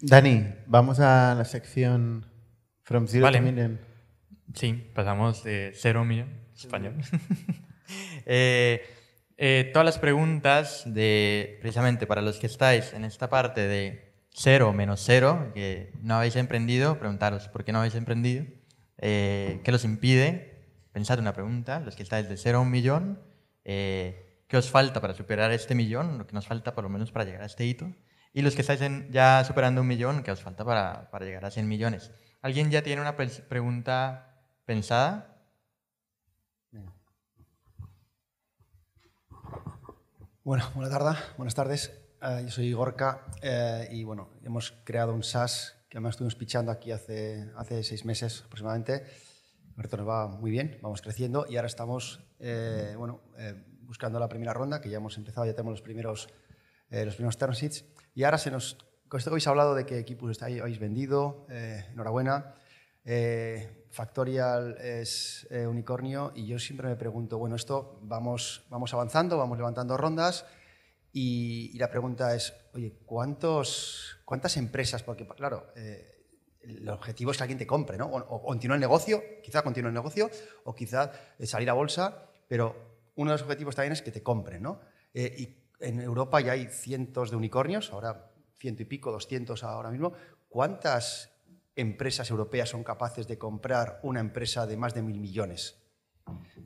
Dani, vamos a la sección From Zero Vale. to Million. Sí, pasamos de un millón, español. Eh, eh, todas las preguntas de, precisamente para los que estáis en esta parte de cero menos cero, que no habéis emprendido, preguntaros por qué no habéis emprendido, eh, qué los impide, pensad una pregunta, los que estáis de cero a un millón, eh, qué os falta para superar este millón, lo que nos falta por lo menos para llegar a este hito, y los que estáis ya superando un millón, qué os falta para, para llegar a 100 millones. ¿Alguien ya tiene una pregunta pensada? Bueno, buenas tardes. Buenas tardes. Eh, yo soy Gorka eh, y bueno, hemos creado un SaaS que además estuvimos pichando aquí hace, hace seis meses aproximadamente. Ahorita nos va muy bien, vamos creciendo y ahora estamos eh, bueno, eh, buscando la primera ronda, que ya hemos empezado, ya tenemos los primeros, eh, los primeros term sheets. Y ahora se nos, que habéis hablado de qué equipos estáis, habéis vendido, eh, enhorabuena. Eh, Factorial es eh, unicornio y yo siempre me pregunto, bueno, esto vamos, vamos avanzando, vamos levantando rondas y, y la pregunta es, oye, ¿cuántos, ¿cuántas empresas? Porque, claro, eh, el objetivo es que alguien te compre, ¿no? O, o continúe el negocio, quizá continúe el negocio, o quizá eh, salir a bolsa, pero uno de los objetivos también es que te compren, ¿no? Eh, y en Europa ya hay cientos de unicornios, ahora ciento y pico, 200 ahora mismo. ¿Cuántas empresas europeas son capaces de comprar una empresa de más de mil millones?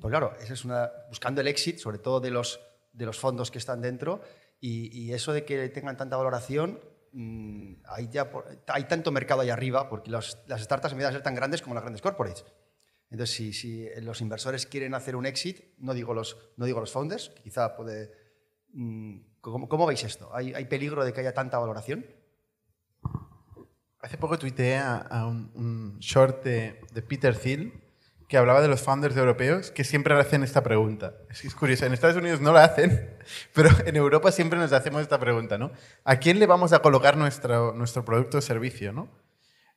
Pues claro, esa es una, buscando el éxito, sobre todo de los, de los fondos que están dentro, y, y eso de que tengan tanta valoración, mm, hay, ya por- hay tanto mercado ahí arriba, porque los- las startups empiezan a ser tan grandes como las grandes corporates. Entonces, si, los inversores quieren hacer un exit, no digo los, no digo los founders, quizá puede... mm, ¿Cómo, veis esto? ¿Hay, ¿Hay peligro de que haya tanta valoración? Hace poco tuiteé a, un, short de, Peter Thiel que hablaba de los founders europeos que siempre hacen esta pregunta. Es, es curioso, en Estados Unidos no la hacen, pero en Europa siempre nos hacemos esta pregunta, ¿no? ¿A quién le vamos a colocar nuestro, nuestro producto o servicio, no?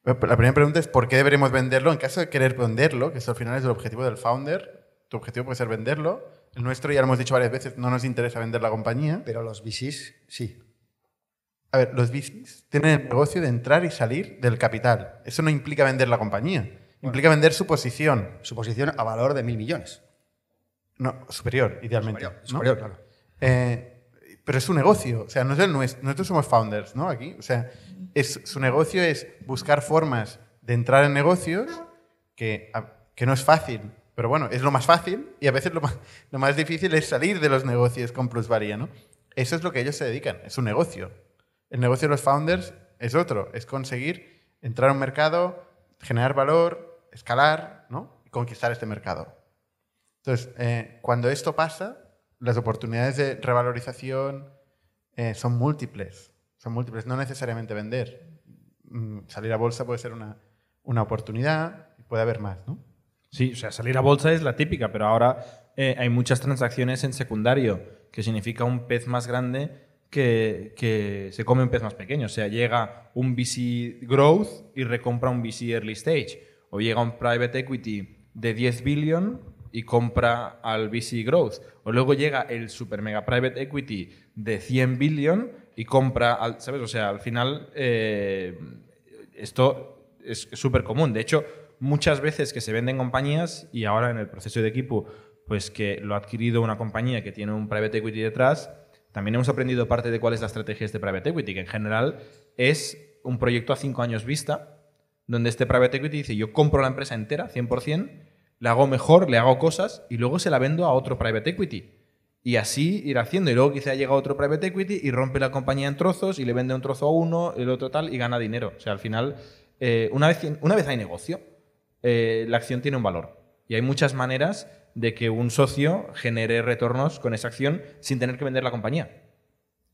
La primera pregunta es ¿por qué deberemos venderlo? En caso de querer venderlo, que eso al final es el objetivo del founder, tu objetivo puede ser venderlo. El nuestro, ya lo hemos dicho varias veces, no nos interesa vender la compañía. Pero los VCs, sí. A ver, los VCs tienen el negocio de entrar y salir del capital. Eso no implica vender la compañía. Implica vender su posición. Su posición a valor de mil millones. No, superior, idealmente. Superior, claro. Eh, pero es su negocio. O sea, no es el nuestro. Nosotros somos founders, ¿no? Aquí. O sea, es, su negocio es buscar formas de entrar en negocios que, que no es fácil. Pero bueno, es lo más fácil y a veces lo más, lo más difícil es salir de los negocios con plusvalía, ¿no? Eso es lo que ellos se dedican, es un negocio. El negocio de los founders es otro, es conseguir entrar a un mercado, generar valor, escalar, ¿no? Y conquistar este mercado. Entonces, eh, cuando esto pasa, las oportunidades de revalorización eh, son múltiples. Son múltiples, no necesariamente vender. Mm, salir a bolsa puede ser una, una oportunidad y puede haber más, ¿no? Sí, o sea, salir a bolsa es la típica, pero ahora eh, hay muchas transacciones en secundario, que significa un pez más grande que, que se come un pez más pequeño. O sea, llega un VC Growth y recompra un VC Early Stage. O llega un Private Equity de 10 billion y compra al VC Growth. O luego llega el Super Mega Private Equity de 100 billion y compra, ¿sabes? O sea, al final eh, esto es súper común. De hecho, muchas veces que se venden compañías y ahora en el proceso de equipo, pues que lo ha adquirido una compañía que tiene un private equity detrás, también hemos aprendido parte de cuál es la estrategia de este private equity, que en general es un proyecto a cinco años vista, donde este private equity dice, yo compro la empresa entera, 100%, la hago mejor, le hago cosas y luego se la vendo a otro private equity. Y así ir haciendo. Y luego quizá llega otro private equity y rompe la compañía en trozos y le vende un trozo a uno, el otro tal, y gana dinero. O sea, al final, eh, una, vez, una vez hay negocio, eh, la acción tiene un valor. Y hay muchas maneras de que un socio genere retornos con esa acción sin tener que vender la compañía.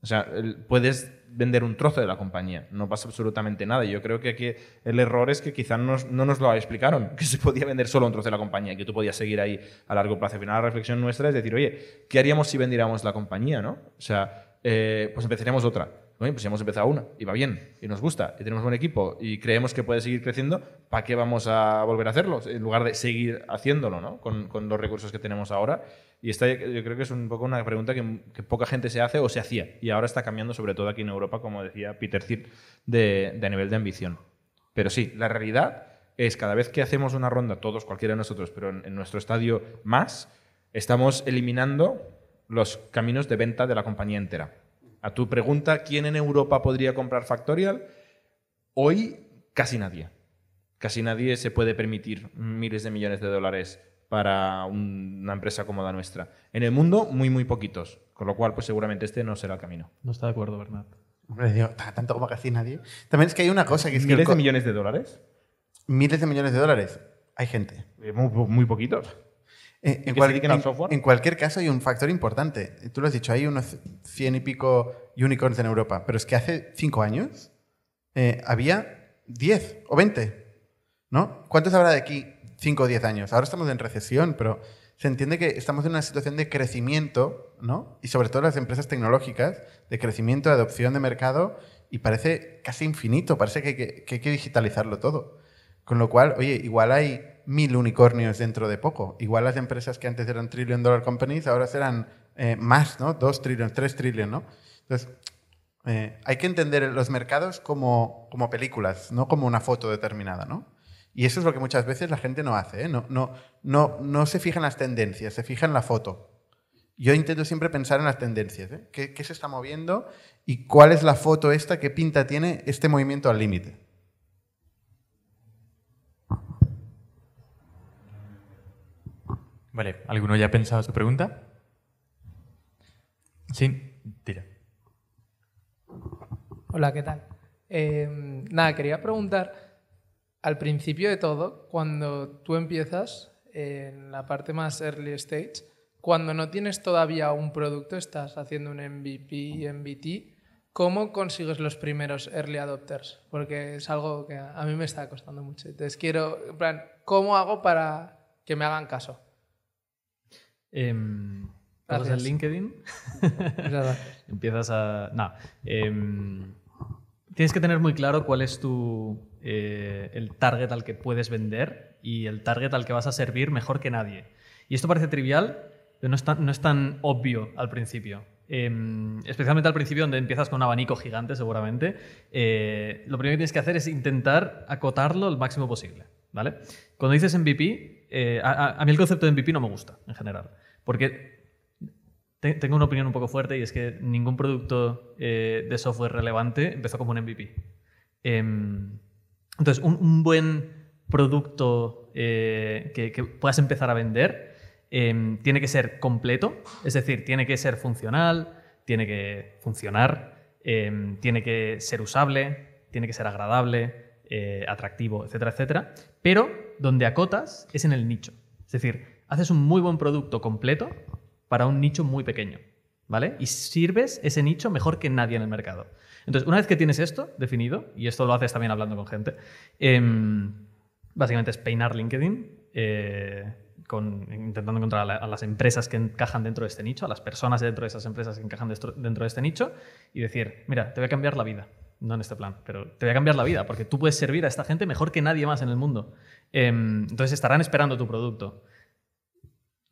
O sea, puedes vender un trozo de la compañía, no pasa absolutamente nada. Y Yo creo que aquí el error es que quizás no nos lo explicaron, que se podía vender solo un trozo de la compañía que tú podías seguir ahí a largo plazo. Al final, la reflexión nuestra es decir, oye, ¿qué haríamos si vendiéramos la compañía? ¿no? O sea, eh, pues empezaríamos otra. Oye, pues ya hemos empezado una y va bien y nos gusta y tenemos buen equipo y creemos que puede seguir creciendo, ¿para qué vamos a volver a hacerlo? En lugar de seguir haciéndolo ¿no? con, con los recursos que tenemos ahora. Y esta yo creo que es un poco una pregunta que, poca gente se hace o se hacía. Y ahora está cambiando, sobre todo aquí en Europa, como decía Peter Thiel, de, de nivel de ambición. Pero sí, la realidad es cada vez que hacemos una ronda, todos, cualquiera de nosotros, pero en nuestro estadio más, estamos eliminando los caminos de venta de la compañía entera. A tu pregunta, ¿quién en Europa podría comprar Factorial? Hoy casi nadie. Casi nadie se puede permitir miles de millones de dólares para un- una empresa como la nuestra. En el mundo, muy, muy poquitos. Con lo cual, pues seguramente este no será el camino. No está de acuerdo, Bernat. Hombre, digo, t- tanto como casi nadie. También es que hay una cosa que es que ¿Miles de millones de dólares? miles de millones de dólares. Hay gente. Eh, Muy, muy poquitos. Eh, en, cual- en- software? en cualquier caso hay un factor importante. Tú lo has dicho, hay unos cien y pico unicorns en Europa, pero es que hace cinco años eh, había 10 o 20. ¿no? ¿Cuántos habrá de aquí 5 o 10 años? Ahora estamos en recesión, pero se entiende que estamos en una situación de crecimiento, ¿no? Y sobre todo las empresas tecnológicas, de crecimiento, de adopción de mercado, y parece casi infinito, parece que hay que, digitalizarlo todo. Con lo cual, oye, igual hay mil unicornios dentro de poco. Igual las empresas que antes eran trillion dollar companies ahora serán eh, más, ¿no? Dos trillion, tres trillion, ¿no? Entonces, eh, hay que entender los mercados como películas, no como una foto determinada, ¿no? Y eso es lo que muchas veces la gente no hace, ¿eh? No, no, no, no se fija en las tendencias, se fija en la foto. Yo intento siempre pensar en las tendencias, ¿eh? ¿Qué, qué se está moviendo y cuál es la foto esta, qué pinta tiene este movimiento al límite? Vale, ¿alguno ya ha pensado su pregunta? Sí, tira. Hola, ¿qué tal? Eh, nada, quería preguntar, al principio de todo, cuando tú empiezas en la parte más early stage, cuando no tienes todavía un producto, estás haciendo un MVP, MVT, ¿cómo consigues los primeros early adopters? Porque es algo que a mí me está costando mucho. Entonces quiero, en plan, ¿cómo hago para que me hagan caso? Em, pasas Gracias. en LinkedIn, empiezas a... No. em, tienes que tener muy claro cuál es tu, eh, el target al que puedes vender y el target al que vas a servir mejor que nadie. Y esto parece trivial, pero no es tan, no es tan obvio al principio. Em, especialmente al principio, donde empiezas con un abanico gigante, seguramente. eh, lo primero que tienes que hacer es intentar acotarlo el máximo posible. ¿vale? Cuando dices MVP, eh, a, a- mí el concepto de MVP no me gusta, en general. Porque te- tengo una opinión un poco fuerte y es que ningún producto eh, de software relevante empezó como un MVP. Em, entonces, un, un buen producto eh, que, que puedas empezar a vender em, tiene que ser completo, es decir, tiene que ser funcional, tiene que funcionar, em, tiene que ser usable, tiene que ser agradable, eh, atractivo, etcétera, etcétera. Pero donde acotas es en el nicho. Es decir, haces un muy buen producto completo para un nicho muy pequeño, ¿vale? Y sirves ese nicho mejor que nadie en el mercado. Entonces, una vez que tienes esto definido, y esto lo haces también hablando con gente, em, básicamente es peinar LinkedIn, eh, con, intentando encontrar a, la- a las empresas que encajan dentro de este nicho, a las personas dentro de esas empresas que encajan dentro de este nicho, y decir, mira, te voy a cambiar la vida. No en este plan, pero te voy a cambiar la vida, porque tú puedes servir a esta gente mejor que nadie más en el mundo. Em, entonces estarán esperando tu producto.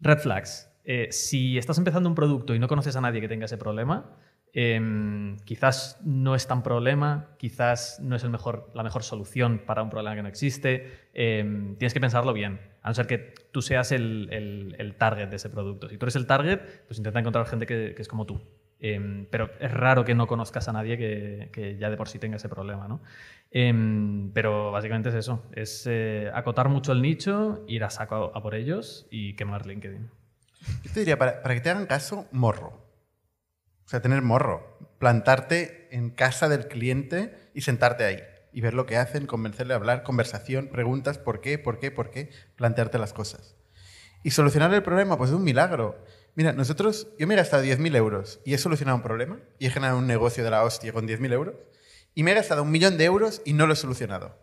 Red flags. Eh, si estás empezando un producto y no conoces a nadie que tenga ese problema, em, quizás no es tan problema, quizás no es la mejor solución para un problema que no existe. em, tienes que pensarlo bien, a no ser que tú seas el, target de ese producto. Si tú eres el target, pues intenta encontrar gente que, es como tú. Em, pero es raro que no conozcas a nadie que, ya de por sí tenga ese problema. ¿no? Pero básicamente es eso, es eh, acotar mucho el nicho, ir a saco a por ellos y quemar LinkedIn. Yo te diría, para, para que te hagan caso, morro. O sea, tener morro. Plantarte en casa del cliente y sentarte ahí. Y ver lo que hacen, convencerle a hablar, conversación, preguntas, por qué, por qué, por qué, plantearte las cosas. Y solucionar el problema, pues es un milagro. Mira, nosotros, yo me he gastado 10.000 euros y he solucionado un problema y he generado un negocio de la hostia con 10.000 euros y me he gastado un millón de euros y no lo he solucionado.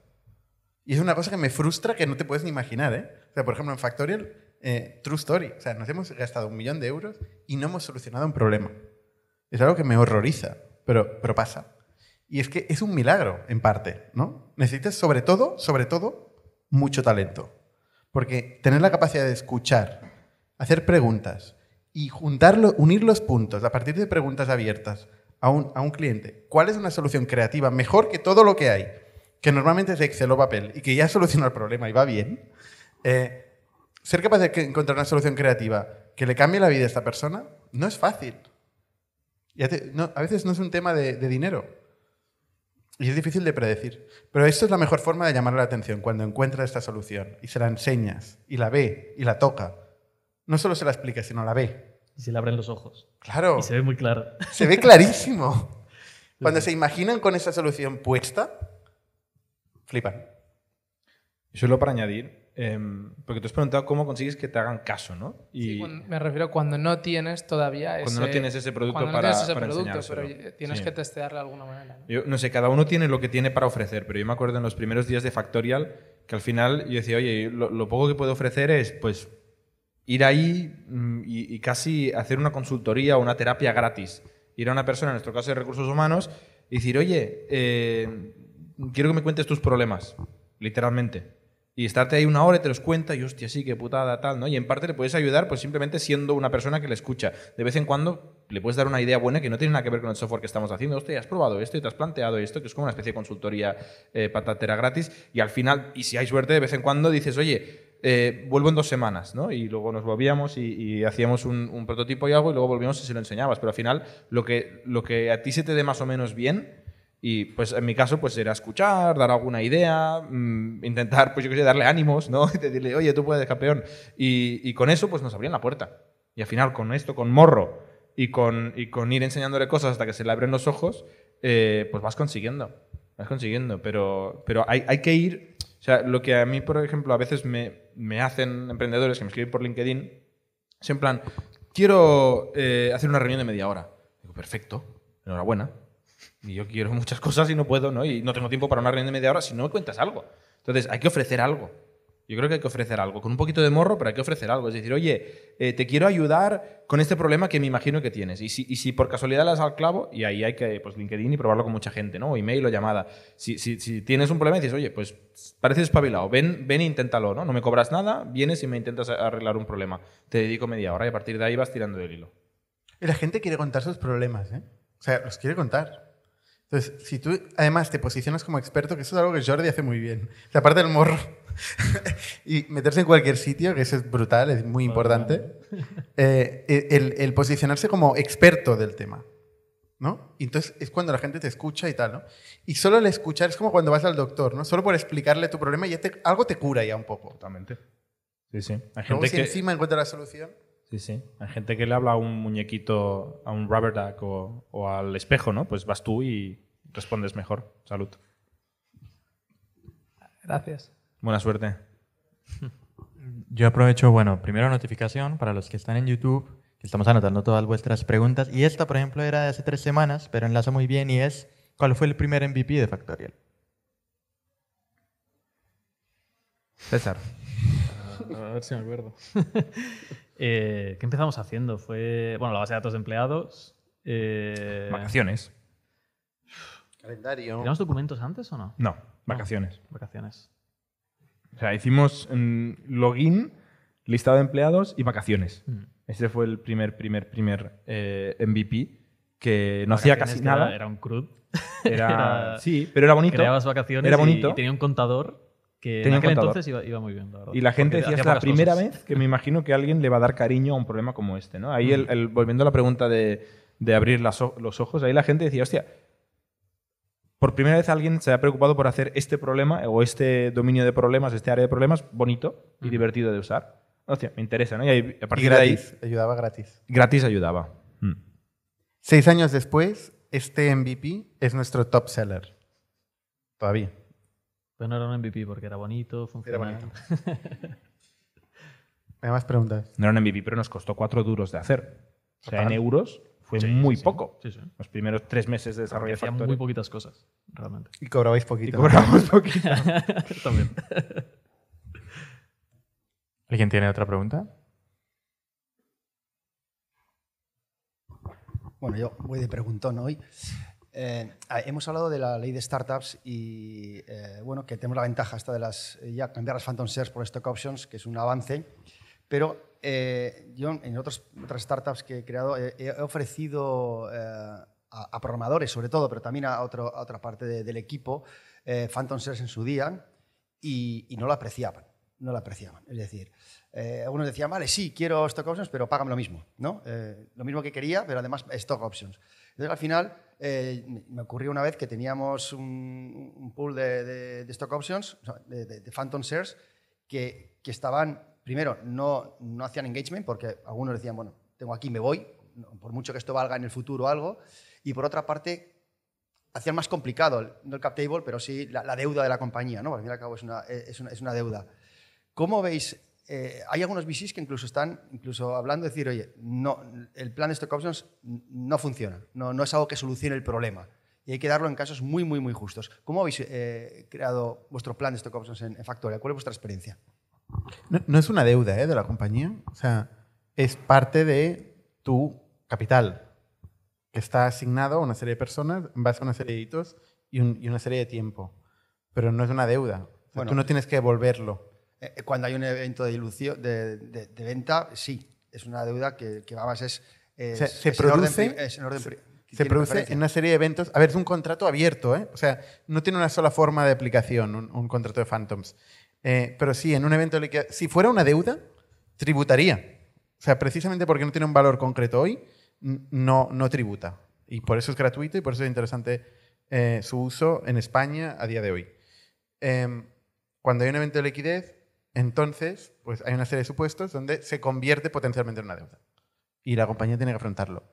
Y es una cosa que me frustra que no te puedes ni imaginar, ¿eh? O sea, por ejemplo, en Factorial, eh, True Story. O sea, nos hemos gastado un millón de euros y no hemos solucionado un problema. Es algo que me horroriza, pero, pero pasa. Y es que es un milagro, en parte, ¿no? Necesitas, sobre todo, sobre todo, mucho talento. Porque tener la capacidad de escuchar, hacer preguntas y juntarlo, unir los puntos a partir de preguntas abiertas a un, a un cliente. ¿Cuál es una solución creativa mejor que todo lo que hay? Que normalmente es Excel o papel y que ya soluciona el problema y va bien. Eh, ser capaz de encontrar una solución creativa que le cambie la vida a esta persona no es fácil. No, a veces no es un tema de, de dinero. Y es difícil de predecir. Pero esto es la mejor forma de llamarle la atención, cuando encuentra esta solución y se la enseñas y la ve y la toca. No solo se la explica, sino la ve. Y se le abren los ojos. Claro, Y se ve muy claro. se ve clarísimo. Cuando se imaginan con esa solución puesta, flipan. Y solo para añadir, porque tú has preguntado cómo consigues que te hagan caso, ¿no? Y Sí, cuando- me refiero cuando no tienes todavía ese... Cuando no tienes ese producto cuando no para- tienes ese para producto, pero tienes Sí. que testearlo de alguna manera. ¿no? Yo no sé, cada uno tiene lo que tiene para ofrecer, pero yo me acuerdo en los primeros días de Factorial que al final yo decía, oye, lo, lo poco que puedo ofrecer es pues ir ahí mm, y, y casi hacer una consultoría o una terapia gratis. Ir a una persona, en nuestro caso de recursos humanos, y decir, oye, eh, quiero que me cuentes tus problemas, literalmente. Y estarte ahí una hora y te los cuenta y hostia, sí, qué putada, tal, ¿no? Y en parte le puedes ayudar pues simplemente siendo una persona que le escucha. De vez en cuando le puedes dar una idea buena que no tiene nada que ver con el software que estamos haciendo. Hostia, has probado esto y te has planteado esto, que es como una especie de consultoría eh, patatera gratis. Y al final, y si hay suerte, de vez en cuando dices, oye, eh, vuelvo en dos semanas, ¿no? Y luego nos volvíamos y, hacíamos un, un prototipo y algo y luego volvíamos y se lo enseñabas. Pero al final, lo que, lo que a ti se te dé más o menos bien, y pues en mi caso, pues era escuchar, dar alguna idea, mm, intentar, pues yo qué sé, darle ánimos, ¿no? Y decirle, oye, tú puedes, campeón. Y, y con eso, pues nos abrían la puerta. Y al final, con esto, con morro y con, y con ir enseñándole cosas hasta que se le abren los ojos, eh, pues vas consiguiendo. Vas consiguiendo. Pero, pero hay, hay que ir. O sea, lo que a mí, por ejemplo, a veces me, me hacen emprendedores que me escriben por LinkedIn, es en plan, quiero eh, hacer una reunión de media hora. Digo, perfecto, enhorabuena. Y yo quiero muchas cosas y no puedo, ¿no? Y no tengo tiempo para una reunión de media hora si no me cuentas algo. Entonces, hay que ofrecer algo. Yo creo que hay que ofrecer algo, con un poquito de morro, pero hay que ofrecer algo. Es decir, oye, eh, te quiero ayudar con este problema que me imagino que tienes. Y si, y si por casualidad le das al clavo, y ahí hay que, pues, LinkedIn y probarlo con mucha gente, ¿no? O email o llamada. Si, si, si tienes un problema y dices, oye, pues pareces espabilado, ven, ven e inténtalo, ¿no? No me cobras nada, vienes y me intentas arreglar un problema. Te dedico media hora y a partir de ahí vas tirando del hilo. Y la gente quiere contar sus problemas, ¿eh? O sea, los quiere contar. Entonces, si tú además te posicionas como experto, que eso es algo que Jordi hace muy bien, o sea, aparte del morro y meterse en cualquier sitio, que eso es brutal, es muy importante, eh, el, el posicionarse como experto del tema, ¿no? Y entonces es cuando la gente te escucha y tal, ¿no? Y solo el escuchar es como cuando vas al doctor, ¿no? Solo por explicarle tu problema ya te- algo te cura ya un poco. Totalmente. Sí, sí. Hay Luego gente si que... encima encuentra la solución... Sí, sí. Hay gente que le habla a un muñequito, a un rubber duck o, o al espejo, ¿no? Pues vas tú y respondes mejor. Salud. Gracias. Buena suerte. Yo aprovecho, bueno, primero notificación para los que están en YouTube, que estamos anotando todas vuestras preguntas. Y esta, por ejemplo, era de hace tres semanas, pero enlaza muy bien y es, ¿cuál fue el primer MVP de Factorial? César. A ver si me acuerdo. Eh, ¿Qué empezamos haciendo? Fue, bueno, la base de datos de empleados. Eh, Vacaciones. Calendario. ¿Teníamos documentos antes o no? No, vacaciones. Vacaciones. O sea, hicimos mm, login, listado de empleados y vacaciones. Mm. Ese fue el primer, primer, primer eh, MVP que no hacía casi era- nada. Era, un CRUD. Era- Era- sí, pero era bonito. Creabas vacaciones Era y- bonito. Y, tenía un contador que Tenía en aquel contador. entonces iba, iba muy bien, la verdad. Y la gente Porque decía, es la primera cosas. vez que me imagino que alguien le va a dar cariño a un problema como este. ¿no? Ahí, el, el- volviendo a la pregunta de, de abrir las los ojos, ahí la gente decía, hostia, por primera vez alguien se ha preocupado por hacer este problema o este dominio de problemas, este área de problemas bonito y divertido de usar. Hostia, me interesa, ¿no? Y ahí, a Y partir de ahí, gratis, ayudaba gratis. gratis ayudaba. Mm. Seis años después, este MVP es nuestro top seller. Todavía. Pero no era un MVP porque era bonito, funcionaba. bonito. ¿Hay más preguntas? No era un MVP, pero nos costó cuatro duros de hacer. O sea, en euros fue Sí, muy sí, poco. Sí, sí. Los primeros tres meses de desarrollo de Hacía Factory. muy poquitas cosas, realmente. Y cobrabais Y poquito. cobramos poquito. También. ¿Alguien tiene otra pregunta? Bueno, yo voy de preguntón hoy. Eh, ah, hemos hablado de la ley de startups y eh, bueno, que tenemos la ventaja esta de las, eh, ya cambiar las phantom shares por stock options, que es un avance. Pero eh, yo en otros, otras startups que he creado he, he ofrecido eh, a, a, programadores, sobre todo, pero también a, otro, a otra parte de, del equipo, eh, Phantom Shares en su día y, y, no lo apreciaban. No lo apreciaban. Es decir, eh, algunos decían, vale, sí, quiero stock options, pero págame lo mismo. ¿no? Eh, lo mismo que quería, pero además stock options. Entonces, al final, me ocurrió una vez que teníamos un, pool de, stock options, de, Phantom Shares, que, estaban primero, no, no hacían engagement porque algunos decían, bueno, tengo aquí, me voy, por mucho que esto valga en el futuro algo. Y por otra parte, hacían más complicado, no el cap table, pero sí la, la deuda de la compañía, ¿no? Porque al fin y al cabo es una, es una, es una deuda. ¿Cómo veis? Eh, hay algunos VCs que incluso están incluso hablando de decir, oye, no, el plan de stock options no funciona, no, no es algo que solucione el problema. Y hay que darlo en casos muy, muy, muy justos. ¿Cómo habéis eh, creado vuestro plan de stock options en, en Factoria? ¿Cuál es vuestra experiencia? No, no, es una deuda ¿eh? de la compañía, o sea, es parte de tu capital, que está asignado a una serie de personas en base a una serie de hitos y, un, y una serie de tiempo. Pero no es una deuda. O sea, bueno, tú no tienes que devolverlo. Eh, cuando hay un evento de, ilusión, de, de, de, venta, sí, es una deuda que, que vamos, es, es, o sea, se es produce, en orden, es en orden se, se produce en una serie de eventos. A ver, es un contrato abierto, ¿eh? O sea, no tiene una sola forma de aplicación, un, un contrato de Phantoms. Eh, pero sí, en un evento de liquidación, si fuera una deuda, tributaría. O sea, precisamente porque no tiene un valor concreto hoy, no, no tributa. Y por eso es gratuito y por eso es interesante eh, su uso en España a día de hoy. Eh, cuando hay un evento de liquidez, entonces pues hay una serie de supuestos donde se convierte potencialmente en una deuda. Y la compañía tiene que afrontarlo.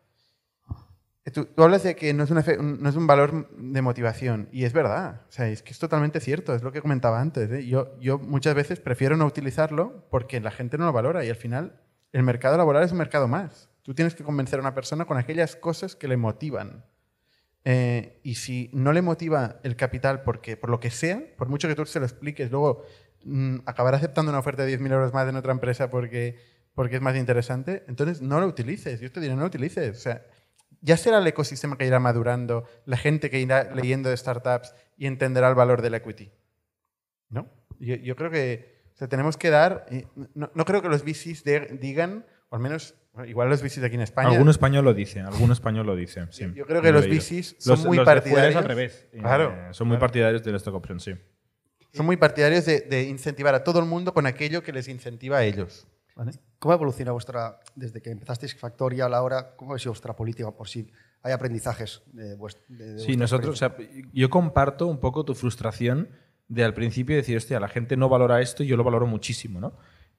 Tú, hablas de que no es, una no es, un valor de motivación, y es verdad. O sea, es que es totalmente cierto, es lo que comentaba antes. ¿eh? Yo, yo muchas veces prefiero no utilizarlo porque la gente no lo valora y al final el mercado laboral es un mercado más. Tú tienes que convencer a una persona con aquellas cosas que le motivan. Eh, y si no le motiva el capital porque, por lo que sea, por mucho que tú se lo expliques, luego mmm, acabará aceptando una oferta de 10.000 euros más en otra empresa porque, porque es más interesante, entonces no lo utilices. Yo te diré, no lo utilices. O sea, ya será el ecosistema que irá madurando, la gente que irá leyendo de startups y entenderá el valor del equity. ¿No? Yo, yo creo que o sea, tenemos que dar. No, no, creo que los VCs de, digan, o al menos, igual los VCs aquí en España. Algún español lo dice, algún español lo dice. Sí. Yo creo que los VCs son los, muy los partidarios. al revés. Claro. Eh, son muy claro. partidarios del stock option, sí. Son muy partidarios de, de, incentivar a todo el mundo con aquello que les incentiva a ellos. ¿Vale? ¿Cómo evoluciona vuestra, desde que empezasteis Factoria a la hora, cómo ha sido vuestra política por si hay aprendizajes de, vuestra, de, de Sí, nosotros, o sea, yo comparto un poco tu frustración de al principio decir, hostia, la gente no valora esto y yo lo valoro muchísimo, ¿no?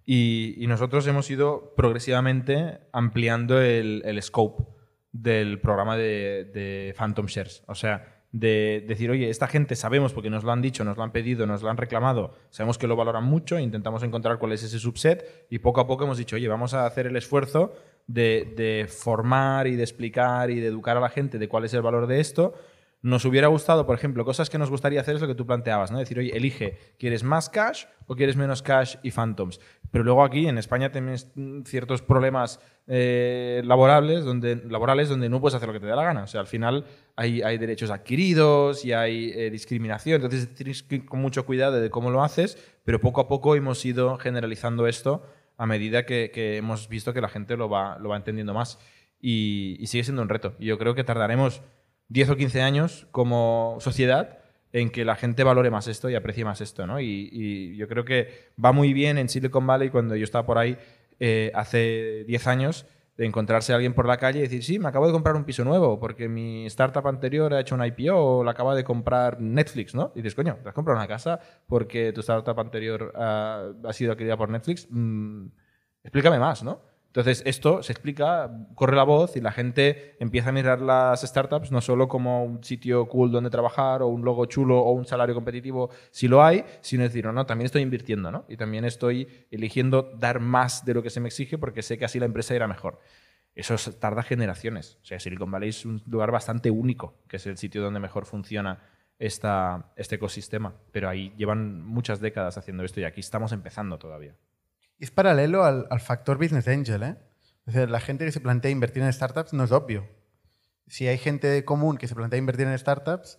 Y, y nosotros hemos ido progresivamente ampliando el, el scope del programa de, de, Phantom Shares. O sea, de decir, oye, esta gente sabemos porque nos lo han dicho, nos lo han pedido, nos lo han reclamado, sabemos que lo valoran mucho, intentamos encontrar cuál es ese subset y poco a poco hemos dicho, oye, vamos a hacer el esfuerzo de, de formar y de explicar y de educar a la gente de cuál es el valor de esto nos hubiera gustado, por ejemplo, cosas que nos gustaría hacer es lo que tú planteabas, ¿no? Decir, oye, elige, ¿quieres más cash o quieres menos cash y phantoms? Pero luego aquí en España tienes ciertos problemas eh, donde, laborales donde no puedes hacer lo que te dé la gana. O sea, al final hay, derechos adquiridos y hay eh, discriminación, entonces tienes que ir con mucho cuidado de cómo lo haces, pero poco a poco hemos ido generalizando esto a medida que, que hemos visto que la gente lo va, lo va entendiendo más. Y, y sigue siendo un reto. Y yo creo que tardaremos 10 o 15 años como sociedad en que la gente valore más esto y aprecie más esto, ¿no? Y, y yo creo que va muy bien en Silicon Valley cuando yo estaba por ahí eh, hace 10 años de encontrarse a alguien por la calle y decir, sí, me acabo de comprar un piso nuevo porque mi startup anterior ha hecho un IPO o la acaba de comprar Netflix, ¿no? Y dices, coño, ¿te has comprado una casa porque tu startup anterior ha, sido adquirida por Netflix? Mm, explícame más, ¿no? Entonces, esto se explica, corre la voz y la gente empieza a mirar las startups no solo como un sitio cool donde trabajar o un logo chulo o un salario competitivo, si lo hay, sino decir, no, no, también estoy invirtiendo, ¿no? Y también estoy eligiendo dar más de lo que se me exige porque sé que así la empresa irá mejor. Eso tarda generaciones. O sea, Silicon Valley es un lugar bastante único, que es el sitio donde mejor funciona esta, este ecosistema. Pero ahí llevan muchas décadas haciendo esto y aquí estamos empezando todavía. Es paralelo al, al, factor business angel. ¿eh? O sea, la gente que se plantea invertir en startups no es obvio. Si hay gente común que se plantea invertir en startups,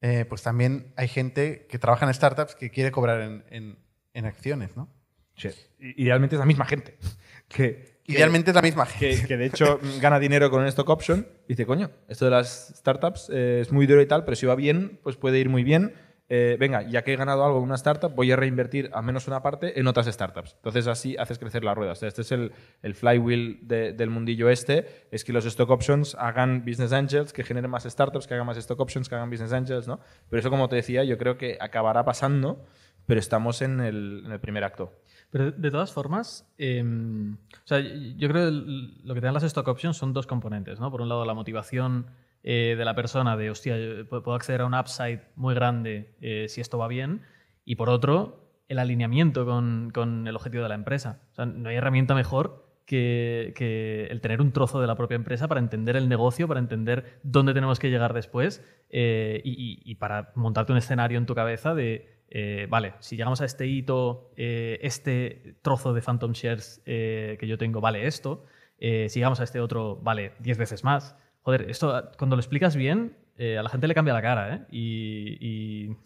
eh, pues también hay gente que trabaja en startups que quiere cobrar en, en, en acciones. ¿no? Sí. Idealmente es la misma gente. Que, que- Idealmente es la misma gente. que, que de hecho gana dinero con un stock option y dice, coño, esto de las startups eh, es muy duro y tal, pero si va bien, pues puede ir muy bien. Eh, venga, ya que he ganado algo en una startup, voy a reinvertir al menos una parte en otras startups. Entonces así haces crecer la rueda. O sea, este es el, el flywheel de- del mundillo este, es que los stock options hagan business angels, que generen más startups, que hagan más stock options, que hagan business angels, ¿no? Pero eso, como te decía, yo creo que acabará pasando, pero estamos en el, primer acto. Pero de todas formas, eh, o sea, yo creo que lo que te dan las stock options son dos componentes, ¿no? Por un lado, la motivación eh, de la persona de, hostia, puedo acceder a un upside muy grande eh, si esto va bien. Y por otro, el alineamiento con, con el objetivo de la empresa. O sea, no hay herramienta mejor que, que el tener un trozo de la propia empresa para entender el negocio, para entender dónde tenemos que llegar después eh, y, y- para montarte un escenario en tu cabeza de, vale, si llegamos a este hito, este trozo de Phantom Shares que yo tengo vale esto, si llegamos a este otro vale 10 veces más. Joder, esto ah, cuando lo explicas bien, eh, a la gente le cambia la cara, ¿eh? Y, y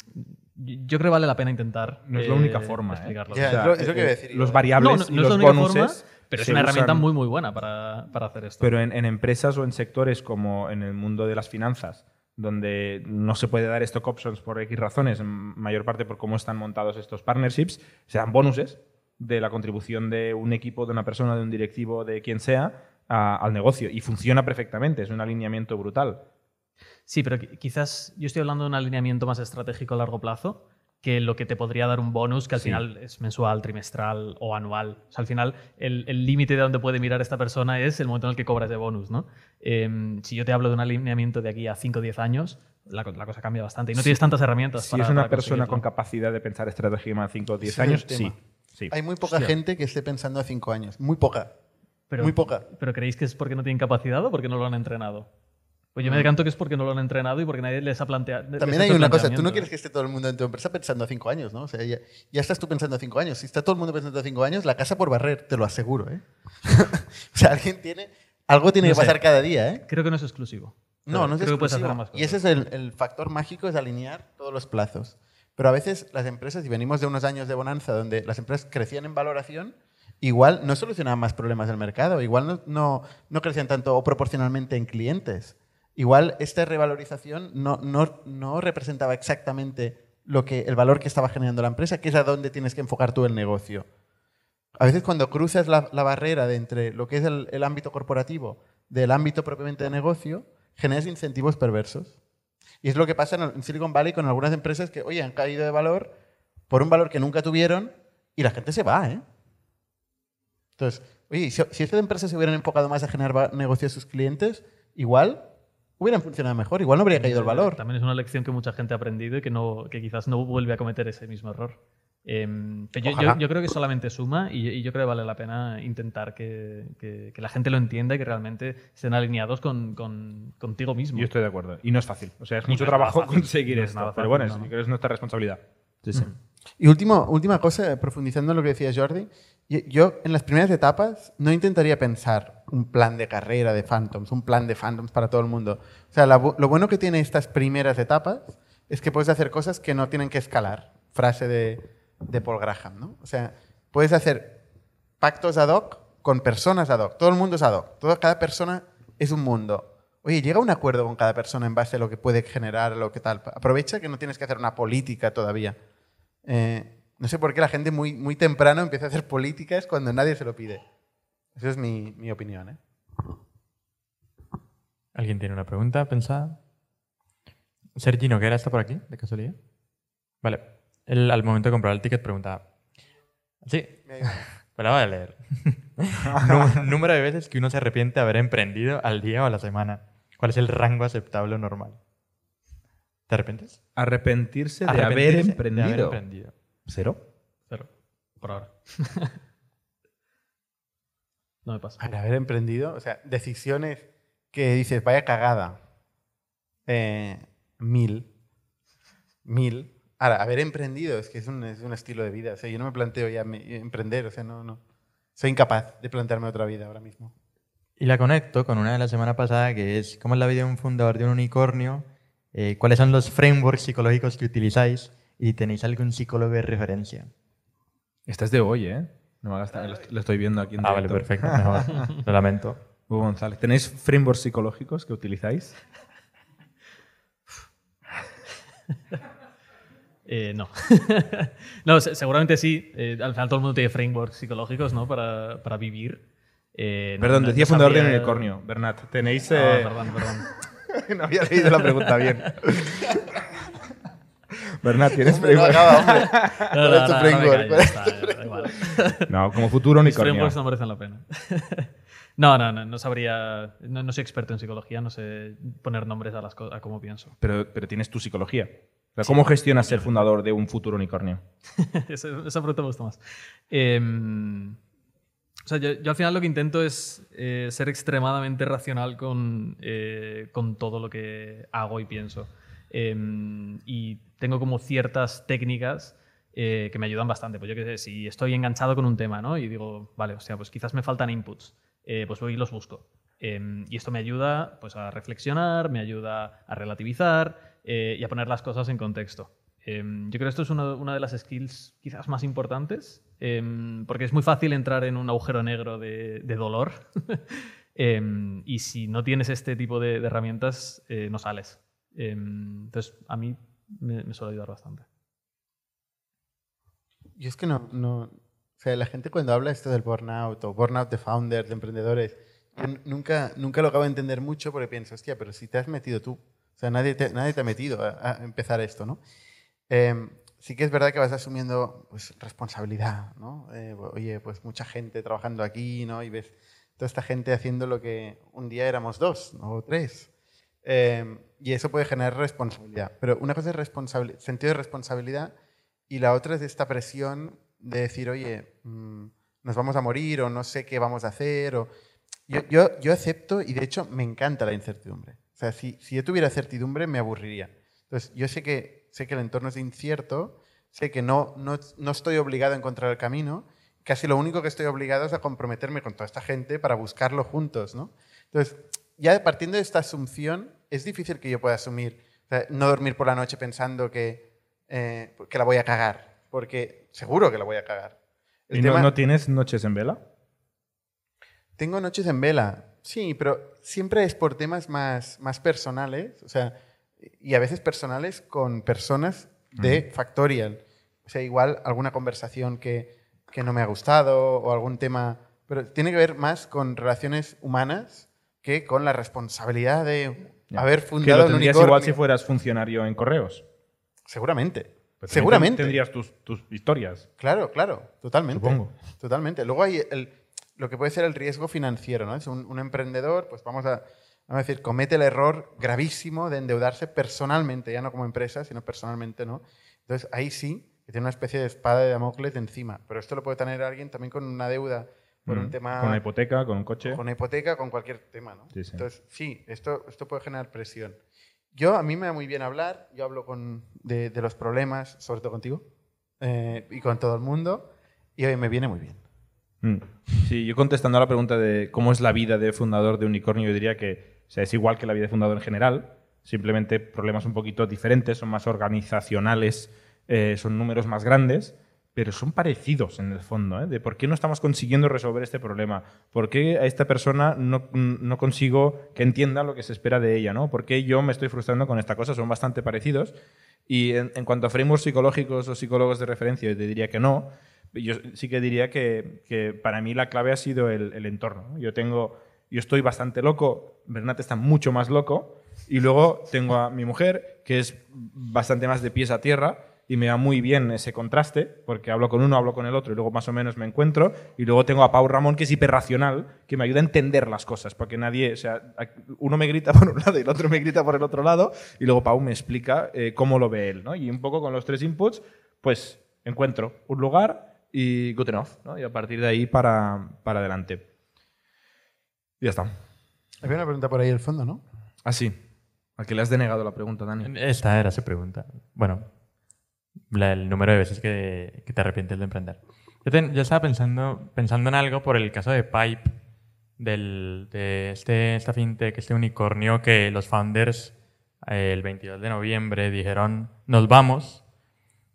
yo creo que vale la pena intentar. No es la eh, única forma, ¿eh? explicarlo. Ya, O sea, es lo- es lo que eh, decir. Los variables No, no, y no es los la única bonuses forma, pero es una herramienta usan- muy, muy buena para, para hacer esto. Pero en, en empresas o en sectores como en el mundo de las finanzas, donde no se puede dar stock options por X razones, en mayor parte por cómo están montados estos partnerships, se dan bonuses de la contribución de un equipo, de una persona, de un directivo, de quien sea, a- al negocio. Y funciona perfectamente, es un alineamiento brutal. Sí, pero qui- quizás yo estoy hablando de un alineamiento más estratégico a largo plazo que lo que te podría dar un bonus que al Sí. final es mensual, trimestral o anual. O sea, al final el el límite de donde puede mirar esta persona es el momento en el que cobras de bonus, ¿no? Em, si yo te hablo de un alineamiento de aquí a 5 o 10 años, la, co- la cosa cambia bastante. Y no tienes tantas herramientas Si para es una para persona con capacidad de pensar estrategia más 5 o 10 Ese es el años, sí. sí. Hay muy poca gente que esté pensando a cinco años. Muy poca. Pero, muy poca. ¿Pero creéis que es porque no tienen capacidad o porque no lo han entrenado? Pues yo me decanto que es porque no lo han entrenado y porque nadie les ha planteado. También hay una cosa, tú no quieres que esté todo el mundo en tu empresa pensando a cinco años, ¿no? O sea, ya, ya estás tú pensando a cinco años. Si está todo el mundo pensando a cinco años, la casa por barrer, te lo aseguro, ¿eh? o sea, alguien tiene... Algo tiene No que sé. pasar cada día, ¿eh? Creo que no es exclusivo. No, no es Creo que exclusivo. ambas Y ese es el, el factor mágico, es alinear todos los plazos. Pero a veces las empresas, y venimos de unos años de bonanza donde las empresas crecían en valoración, igual no solucionaban más problemas del mercado, igual no, no, crecían tanto o proporcionalmente en clientes. Igual esta revalorización no, no, no representaba exactamente lo que, el valor que estaba generando la empresa, que es a dónde tienes que enfocar tú el negocio. A veces cuando cruzas la, barrera de entre lo que es el, el ámbito corporativo del ámbito propiamente de negocio, generas incentivos perversos. Y es lo que pasa en Silicon Valley con algunas empresas que, oye, han caído de valor por un valor que nunca tuvieron y la gente se va, ¿eh? Entonces, oye, si, si estas empresas se hubieran enfocado más a generar va- negocio a sus clientes, igual hubieran funcionado mejor, igual no habría caído el valor. También es una lección que mucha gente ha aprendido y que, no, que quizás no vuelve a cometer ese mismo error. Pero yo, yo- yo creo que solamente suma y, y yo creo que vale la pena intentar que, que- que la gente lo entienda y que realmente estén alineados con, con- contigo mismo. Yo estoy de acuerdo. Y no es fácil. O sea, es Y mucho no trabajo fácil. conseguir No es esto. nada Pero fácil, bueno, no, es, es nuestra responsabilidad. Sí, sí. Y último, última cosa, eh, profundizando en lo que decía Jordi, yo en las primeras etapas no intentaría pensar un plan de carrera de Phantoms, un plan de Phantoms para todo el mundo. O sea, lo bueno que tiene estas primeras etapas es que puedes hacer cosas que no tienen que escalar. Frase de, Paul Graham, ¿no? O sea, puedes hacer pactos ad hoc con personas ad hoc. Todo el mundo es ad hoc. Cada persona es un mundo. Oye, llega un acuerdo con cada persona en base a lo que puede generar, lo que tal. Aprovecha que no tienes que hacer una política todavía. Eh, no sé por qué la gente muy, muy temprano empieza a hacer políticas cuando nadie se lo pide. Esa es mi, mi opinión. ¿eh? ¿Alguien tiene una pregunta pensada? Sergi Noguera está por aquí, de casualidad. Vale. Él al momento de comprar el ticket preguntaba. Sí, me la voy a leer. Nú- Número de veces que uno se arrepiente de haber emprendido al día o a la semana. ¿Cuál es el rango aceptable o normal? ¿Te arrepientes? Arrepentirse de Arrepentirse haber de emprendido. haber emprendido. ¿Cero? Pero, por ahora. no me pasa. Para haber emprendido, o sea, decisiones que dices, vaya cagada. Eh, mil. Mil. Ahora, haber emprendido es que es un, es un estilo de vida. O sea, yo no me planteo ya me- emprender, o sea, no, no. Soy incapaz de plantearme otra vida ahora mismo. Y la conecto con una de la semana pasada que es ¿Cómo es la vida de un fundador de un unicornio? Eh, ¿Cuáles son los frameworks psicológicos que utilizáis? Y tenéis algún psicólogo de referencia. Esta es de hoy, ¿eh? No me hagas tan- lo lo estoy viendo aquí en Ah, vale, perfecto. Mejor. Lo lamento. Hugo González, ¿tenéis frameworks psicológicos que utilizáis? Eh, no. no, se- seguramente sí. Eh, al final todo el mundo tiene frameworks psicológicos, ¿no? Para, para vivir. Eh, no- Perdón, no- decía no fundador de Unicornio. Bernat, tenéis... Ah, perdón, perdón. no había leído la pregunta bien. Bernat, ¿tienes no framework? hombre. No, ¿Cuál no, es tu no, no me framework? callo, ¿Cuál ya es tu está, da igual. No, como futuro unicornio. frameworks no merecen la pena. No, no, no, no sabría. No, no soy experto en psicología, no sé poner nombres a las cosas, a cómo pienso. Pero, pero tienes tu psicología. O sea, ¿Cómo gestionas ser fundador de un futuro unicornio? Esa, esa pregunta me gusta más. Em, o sea, yo, yo al final lo que intento es eh, ser extremadamente racional con, eh, con todo lo que hago y pienso. Em, y tengo como ciertas técnicas eh, que me ayudan bastante. Pues yo qué sé, si estoy enganchado con un tema, ¿no? Y digo, vale, o sea, pues quizás me faltan inputs, eh, pues voy y los busco. Em, y esto me ayuda pues, a reflexionar, me ayuda a relativizar eh, y a poner las cosas en contexto. Em, yo creo que esto es una, una de las skills quizás más importantes, porque es muy fácil entrar en un agujero negro de, de dolor. Y si no tienes este tipo de, herramientas, eh, no sales. Em, entonces, a mí me, me suele ayudar bastante. Yo es que no, no. O sea, la gente cuando habla esto del burnout o burnout de founders, de emprendedores, nunca, nunca lo acabo de entender mucho porque pienso, hostia, pero si te has metido tú. O sea, nadie te, nadie te ha metido a, a empezar esto, ¿no? Eh, sí que es verdad que vas asumiendo pues, responsabilidad, ¿no? Eh, oye, pues mucha gente trabajando aquí, ¿no? Y ves toda esta gente haciendo lo que un día éramos dos ¿no? o tres. Eh, y eso puede generar responsabilidad. Pero una cosa es sentido de responsabilidad y la otra es esta presión de decir, oye, mm, nos vamos a morir o no sé qué vamos a hacer. O... Yo, yo, yo acepto y de hecho me encanta la incertidumbre. O sea, si, si yo tuviera certidumbre me aburriría. Entonces, yo sé que, sé que el entorno es incierto, sé que no, no, no estoy obligado a encontrar el camino, casi lo único que estoy obligado es a comprometerme con toda esta gente para buscarlo juntos, ¿no? Entonces, ya partiendo de esta asunción, es difícil que yo pueda asumir, o sea, no dormir por la noche pensando que, eh, que la voy a cagar, porque seguro que la voy a cagar. El ¿Y tema- no tienes noches en vela? tengo noches en vela, sí, pero siempre es por temas más, más personales, o sea, y a veces personales con personas de Factorial. O sea, igual alguna conversación que, que no me ha gustado o algún tema, pero tiene que ver más con relaciones humanas que con la responsabilidad de Ya. haber Que fundado lo tendrías igual si fueras funcionario en correos. Seguramente. Pues Seguramente. Tendrías tus, tus historias. Claro, claro, totalmente. Supongo. Totalmente. Luego hay el- lo que puede ser el riesgo financiero, ¿no? Es un, un emprendedor, pues vamos a, vamos a decir, comete el error gravísimo de endeudarse personalmente, ya no como empresa, sino personalmente, ¿no? Entonces ahí sí que tiene una especie de espada de Damocles encima. Pero esto lo puede tener alguien también con una deuda por un Mm. tema Con una hipoteca, con un coche. con una hipoteca, con cualquier tema, ¿no? Sí, sí. Entonces, sí, esto, esto puede generar presión. Yo, a mí me da muy bien hablar, yo hablo con, de, de los problemas, sobre todo contigo, eh, y con todo el mundo, y hoy me viene muy bien. Mm. Sí, yo contestando a la pregunta de cómo es la vida de fundador de Unicornio, yo diría que o sea, es igual que la vida de fundador en general, simplemente problemas un poquito diferentes, son más organizacionales, eh, son números más grandes, pero son parecidos en el fondo, ¿eh? de por qué no estamos consiguiendo resolver este problema, por qué a esta persona no, consigo que entienda lo que se espera de ella, ¿no? por qué yo me estoy frustrando con esta cosa, son bastante parecidos. Y en, cuanto a frameworks psicológicos o psicólogos de referencia, yo te diría que no, yo sí que diría que, para mí la clave ha sido el, entorno. ¿no? Yo tengo, yo estoy bastante loco, Bernat está mucho más loco, y luego tengo a mi mujer, que es bastante más de pies a tierra, y me va muy bien ese contraste, porque hablo con uno, hablo con el otro, y luego más o menos me encuentro, y luego tengo a Pau Ramón, que es hiperracional, que me ayuda a entender las cosas, porque nadie, o sea, uno me grita por un lado y el otro me grita por el otro lado, y luego Pau me explica eh, cómo lo ve él, ¿no? Y un poco con los tres inputs, pues encuentro un lugar y good enough, ¿no? Y a partir de ahí para, para adelante. Y ya está. Había una pregunta por ahí al fondo, ¿no? Ah, sí. ¿A qué le has denegado la pregunta, Dani? Esta era su pregunta. Bueno, la- el número de veces que, que te arrepientes de emprender. Yo, ten- yo estaba pensando, pensando en algo por el caso de Pipe, del, de este, esta fintech, este unicornio que los founders eh, el 22 de noviembre dijeron, nos vamos,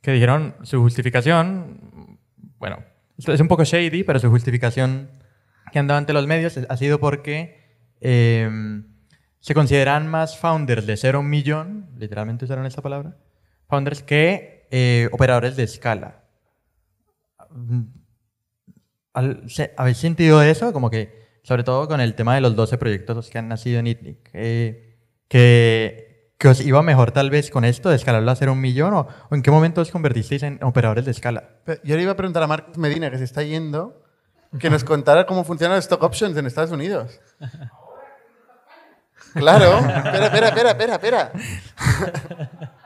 que dijeron su justificación, bueno, es un poco shady, pero su justificación que han dado ante los medios ha sido porque eh, se consideran más founders de cero millón, literalmente usaron esta palabra, founders que eh, operadores de escala. Al- se- ¿Habéis sentido eso? Como que, sobre todo con el tema de los 12 proyectos que han nacido en ITNIC, eh, que, que os iba mejor tal vez con esto de escalarlo a cero un millón o, o en qué momento os convertisteis en operadores de escala? Pero Yo le iba a preguntar a Marcos Medina, que se está yendo, que nos contara cómo funcionan los stock options en Estados Unidos. Claro. Espera, espera, espera, espera, espera.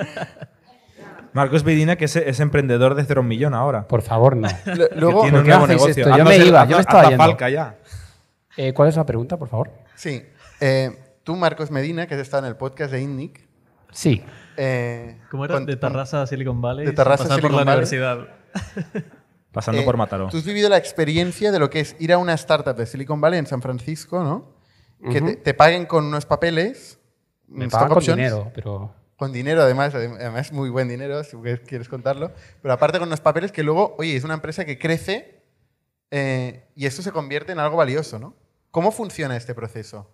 Marcos Vidina, que es, es emprendedor de cero un millón ahora. Por favor, no. Luego, Tiene un ¿por nuevo negocio. esto? Yo me iba, yo me estaba yendo. falca ya. Eh, ¿Cuál es la pregunta, por favor? sí. Eh, tú, Marcos Medina, que has estado en el podcast de INNIC. Sí. eh, ¿Cómo era? con- de Tarrasa a Silicon Valley. De Tarrasa a pasar por Silicon la Valley. universidad. Pasando Eh, por Mataró. Tú has vivido la experiencia de lo que es ir a una startup de Silicon Valley en San Francisco, ¿no? Que te, te paguen con unos papeles. Me pagan con dinero, pero... Con dinero, además, además muy buen dinero, si quieres contarlo. Pero aparte con unos papeles que luego, oye, es una empresa que crece eh, y esto se convierte en algo valioso, ¿no? ¿Cómo funciona este proceso?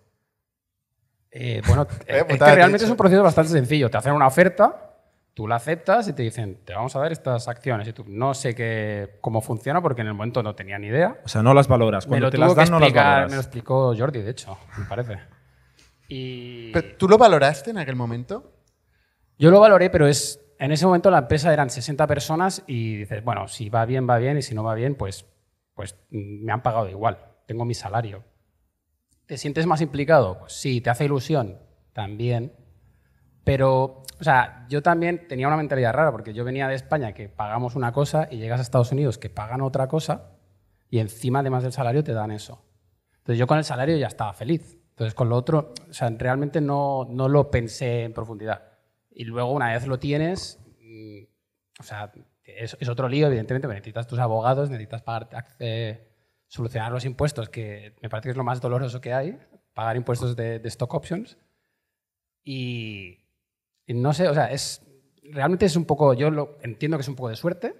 Eh, bueno, Eh, es que realmente es un proceso bastante sencillo. Te hacen una oferta, tú la aceptas y te dicen, te vamos a dar estas acciones. Y tú, no sé qué, cómo funciona porque en el momento no tenía ni idea. O sea, no las valoras. Me Cuando te las dan, no las valoras. me lo explicó Jordi, de hecho, me parece. Y Pero, ¿Tú lo valoraste en aquel momento? Yo lo valoré, pero es en ese momento la empresa eran 60 personas y dices, bueno, si va bien, va bien, y si no va bien, pues, pues mm, me han pagado igual, tengo mi salario. ¿Te sientes más implicado? Pues sí, te hace ilusión, también. Pero, o sea, yo también tenía una mentalidad rara, porque yo venía de España que pagamos una cosa y llegas a Estados Unidos que pagan otra cosa y encima, además del salario, te dan eso. Entonces yo con el salario ya estaba feliz. Entonces con lo otro, o sea, realmente no, no lo pensé en profundidad. Y luego una vez lo tienes, mm, o sea, es, otro lío, evidentemente, necesitas tus abogados, necesitas pagar, eh, solucionar los impuestos, que me parece que es lo más doloroso que hay, pagar impuestos de, stock options. Y, no sé, o sea, es, realmente es un poco, yo lo, entiendo que es un poco de suerte,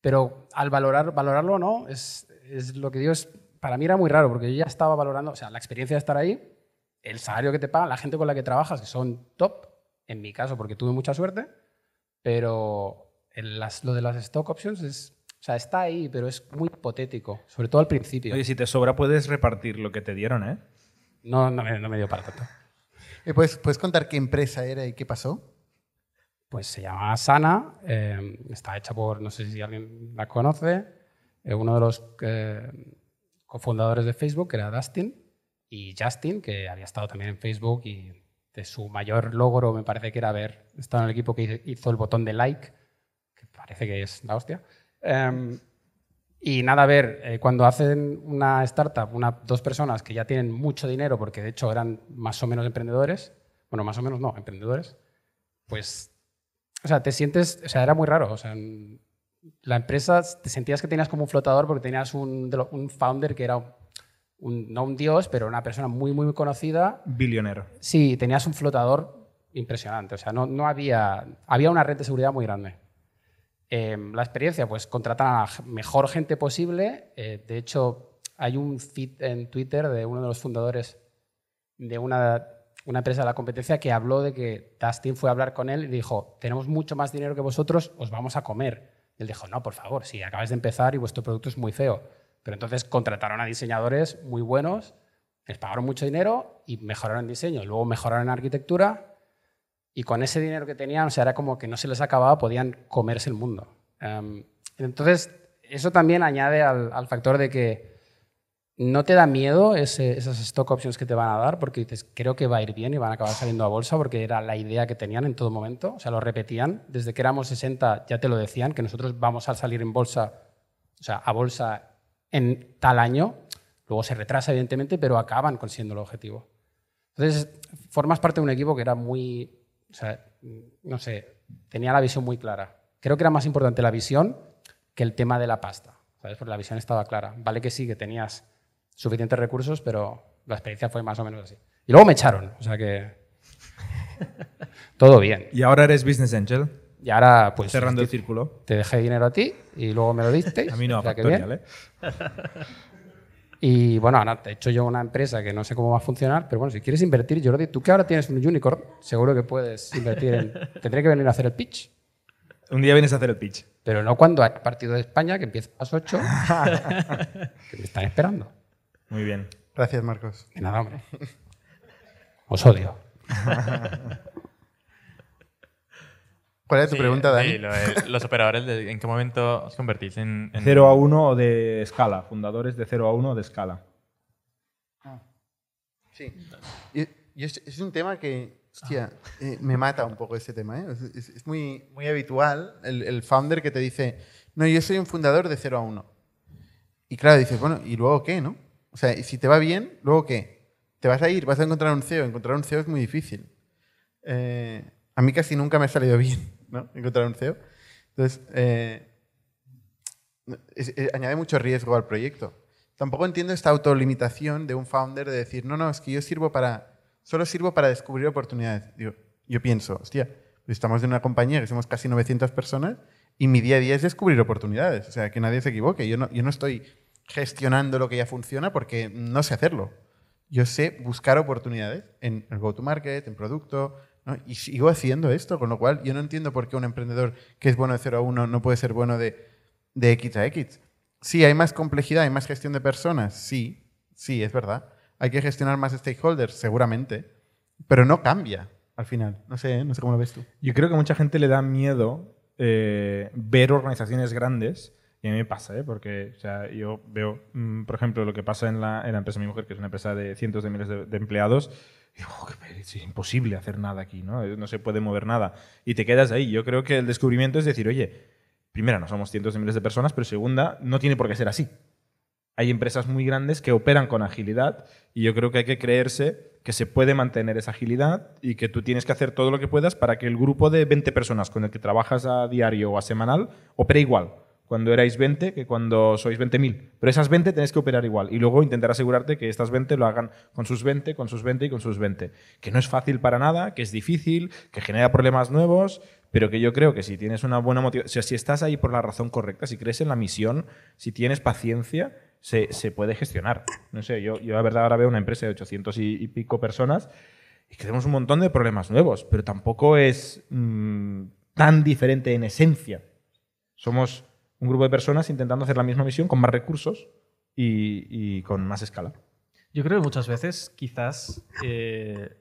pero al valorar, valorarlo o no, es, es lo que digo, para mí era muy raro, porque yo ya estaba valorando, o sea, la experiencia de estar ahí, el salario que te pagan, la gente con la que trabajas, que son top, en mi caso, porque tuve mucha suerte, pero el- las- lo de las stock options es, o sea, está ahí, pero es muy hipotético, sobre todo al principio. Oye, si te sobra, puedes repartir lo que te dieron, ¿eh? No, no, me, no me dio para tanto. ¿Puedes, ¿Puedes contar qué empresa era y qué pasó? Pues se llama Sana, eh, está hecha por, no sé si alguien la conoce, eh, uno de los eh, cofundadores de Facebook, que era Dustin, y Justin, que había estado también en Facebook y de su mayor logro me parece que era haber estado en el equipo que hizo el botón de like, que parece que es la hostia. Em, y nada, a ver, eh, cuando hacen una startup, una, dos personas que ya tienen mucho dinero, porque de hecho eran más o menos emprendedores, bueno, más o menos no, emprendedores, pues o sea, te sientes, o sea, era muy raro. O sea, la empresa te sentías que tenías como un flotador porque tenías un, un founder que era un- no un dios, pero una persona muy, muy conocida. Billonero. Sí, tenías un flotador impresionante. O sea, no, no había, había una red de seguridad muy grande. Eh, la experiencia, pues contratan a la mejor gente posible. Eh, de hecho, hay un feed en Twitter de uno de los fundadores de una, una empresa de la competencia que habló de que Dustin fue a hablar con él y dijo, tenemos mucho más dinero que vosotros, os vamos a comer. Y él dijo, no, por favor, si acabáis de empezar y vuestro producto es muy feo. Pero entonces contrataron a diseñadores muy buenos, les pagaron mucho dinero y mejoraron en diseño. Luego mejoraron en arquitectura y con ese dinero que tenían, o sea, era como que no se les acababa, podían comerse el mundo. Em, entonces, eso también añade al, factor de que no te da miedo esas stock options que te van a dar porque dices, creo que va a ir bien y van a acabar saliendo a bolsa porque era la idea que tenían en todo momento. O sea, lo repetían. Desde que éramos 60 ya te lo decían, que nosotros vamos a salir en bolsa, o sea, a bolsa en tal año. Luego se retrasa, evidentemente, pero acaban consiguiendo el objetivo. Entonces, formas parte de un equipo que era muy, o sea, no sé, tenía la visión muy clara. Creo que era más importante la visión que el tema de la pasta, ¿sabes? Porque la visión estaba clara. Vale que sí, que tenías suficientes recursos, pero la experiencia fue más o menos así. Y luego me echaron, o sea que todo bien. ¿Y ahora eres Business Angel? Y ahora, pues. Cerrando el te- círculo. Te dejé dinero a ti y luego me lo diste. A mí no, a Factorial, ¿eh? Y bueno, ahora te he hecho yo una empresa que no sé cómo va a funcionar, pero bueno, si quieres invertir, Jordi, tú que ahora tienes un unicorn, seguro que puedes invertir en. Tendré que venir a hacer el pitch, Un día vienes a hacer el pitch. pero no cuando hay partido de España, que empieza a las 8, que me están esperando. Muy bien. Gracias, Marcos. De nada, hombre. Os odio. ¿Cuál era tu Sí, pregunta, Dani? sí, lo de los operadores, de- ¿en qué momento os convertís en, en 0 a 1 o de escala. Fundadores de 0 a 1 de escala. Sí. Y- y es, es un tema que, hostia, eh, me mata un poco este tema. ¿eh? Es, es- es muy, muy habitual el, el founder que te dice, no, yo soy un fundador de 0 a 1. Y claro, dices, bueno, ¿y luego qué, no? O sea, y si te va bien, ¿luego qué? ¿Te vas a ir? ¿Vas a encontrar un CEO? Encontrar un CEO es muy difícil. Eh, a mí casi nunca me ha salido bien, ¿no? Encontrar un CEO. Entonces, eh, añade mucho riesgo al proyecto. Tampoco entiendo esta autolimitación de un founder de decir, no, no, es que yo sirvo para, solo sirvo para descubrir oportunidades. Yo pienso, hostia, pues estamos en una compañía que somos casi 900 personas y mi día a día es descubrir oportunidades. O sea, que nadie se equivoque. Yo no, yo no estoy gestionando lo que ya funciona porque no sé hacerlo. Yo sé buscar oportunidades en el go-to-market, en producto, ¿no? y sigo haciendo esto, con lo cual yo no entiendo por qué un emprendedor que es bueno de 0 a 1 no puede ser bueno de, de X a X. Sí, hay más complejidad, hay más gestión de personas, sí, sí, es verdad. Hay que gestionar más stakeholders, seguramente, pero no cambia al final. No sé, no sé cómo lo ves tú. Yo creo que a mucha gente le da miedo eh, ver organizaciones grandes. Y a mí me pasa, ¿eh? porque o sea, yo veo, mm, por ejemplo, lo que pasa en la, en la empresa de mi mujer, que es una empresa de cientos de miles de, de empleados. Y digo, "Oh, qué pereza, es imposible hacer nada aquí, ¿no? no se puede mover nada. Y te quedas ahí. Yo creo que el descubrimiento es decir, oye, primera, no somos cientos de miles de personas, pero segunda, no tiene por qué ser así. Hay empresas muy grandes que operan con agilidad y yo creo que hay que creerse que se puede mantener esa agilidad y que tú tienes que hacer todo lo que puedas para que el grupo de 20 personas con el que trabajas a diario o a semanal opere igual cuando erais 20 que cuando sois 20.000. Pero esas 20 tenéis que operar igual y luego intentar asegurarte que estas 20 lo hagan con sus 20, con sus 20 y con sus 20. Que no es fácil para nada, que es difícil, que genera problemas nuevos, pero que yo creo que si tienes una buena motivación, o sea, si estás ahí por la razón correcta, si crees en la misión, si tienes paciencia, se, se puede gestionar. No sé, yo, yo la verdad ahora veo una empresa de 800 y, pico personas y que tenemos un montón de problemas nuevos, pero tampoco es mm, tan diferente en esencia. Somos un grupo de personas intentando hacer la misma misión con más recursos y, con más escala. Yo creo que muchas veces quizás eh,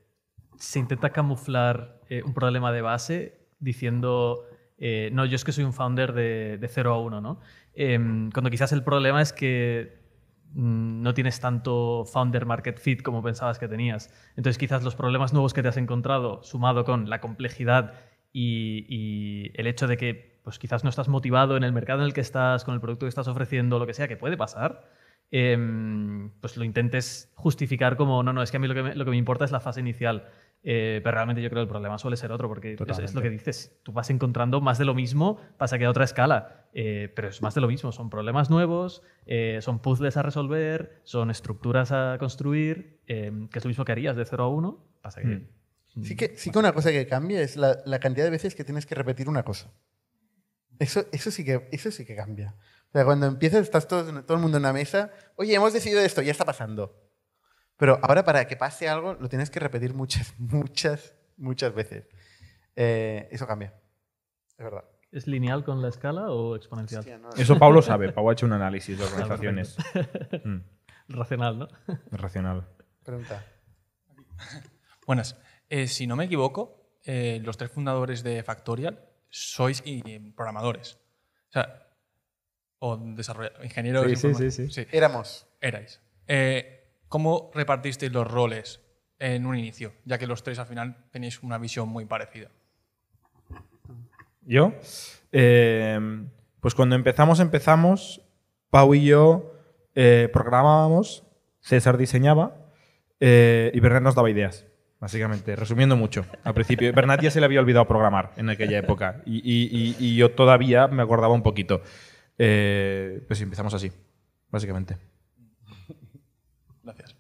se intenta camuflar eh, un problema de base diciendo, eh, no, yo es que soy un founder de, de 0 a 1, ¿no? Em, cuando quizás el problema es que mm, no tienes tanto founder market fit como pensabas que tenías. Entonces quizás los problemas nuevos que te has encontrado, sumado con la complejidad y el hecho de que pues quizás no estás motivado en el mercado en el que estás, con el producto que estás ofreciendo, lo que sea, que puede pasar, em, pues lo intentes justificar como, no, no, es que a mí lo que me, lo que me importa es la fase inicial. Eh, pero realmente yo creo que el problema suele ser otro, porque es, es lo que dices, tú vas encontrando más de lo mismo, pasa que a otra escala, eh, pero es más de lo mismo, son problemas nuevos, eh, son puzzles a resolver, son estructuras a construir, eh, que es lo mismo que harías de 0 a 1, pasa que... Sí que, sí que una cosa que cambia es la, la cantidad de veces que tienes que repetir una cosa. Eso, eso, sí que, eso sí que cambia. O sea, cuando empiezas, estás todo, todo el mundo en una mesa, oye, hemos decidido esto, ya está pasando. Pero ahora para que pase algo lo tienes que repetir muchas, muchas, muchas veces. Eh, eso cambia. Es verdad. ¿Es lineal con la escala o exponencial? Hostia, no- Eso Pablo sabe. Pablo ha hecho un análisis de organizaciones. Mm, Racional, ¿no? racional. Pregunta. Buenas. Eh, si no me equivoco, eh, los tres fundadores de Factorial sois programadores. O sea, o desarrolladores, ingenieros. Sí, sí, sí, sí. Éramos. Erais. Eh, ¿Cómo repartisteis los roles en un inicio? Ya que los tres al final tenéis una visión muy parecida. ¿Yo? Eh, pues cuando empezamos, empezamos, Pau y yo eh, programábamos, César diseñaba eh, y Bernat nos daba ideas, Básicamente, resumiendo mucho, al principio, Bernat ya se le había olvidado programar en aquella época y, y, yo todavía me acordaba un poquito. Eh, pues empezamos así, básicamente. Gracias.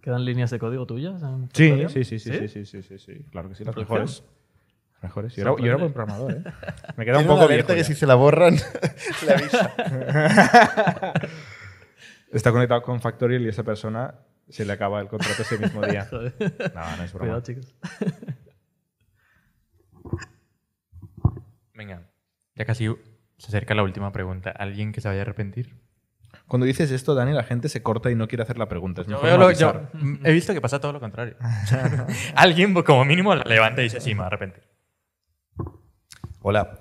¿Quedan líneas de código tuyas? Sí sí sí, sí, sí, sí, sí, sí, claro que sí, las mejores. Mejores. Yo era, yo era, buen programador, ¿eh? Me queda un poco viejo que si se la borran, la avisa. Está conectado con Factorial y esa persona se le acaba el contrato ese mismo día. Joder. No, no es broma. Cuidado, chicos. Venga, ya casi se acerca la última pregunta. ¿Alguien que se vaya a arrepentir? Cuando dices esto, Dani, la gente se corta y no quiere hacer la pregunta. Es Yo, mejor veo lo- yo- matizar. mm, he visto que pasa todo lo contrario. Alguien, como mínimo, la levanta y dice, sí, me voy a arrepentir. Hola.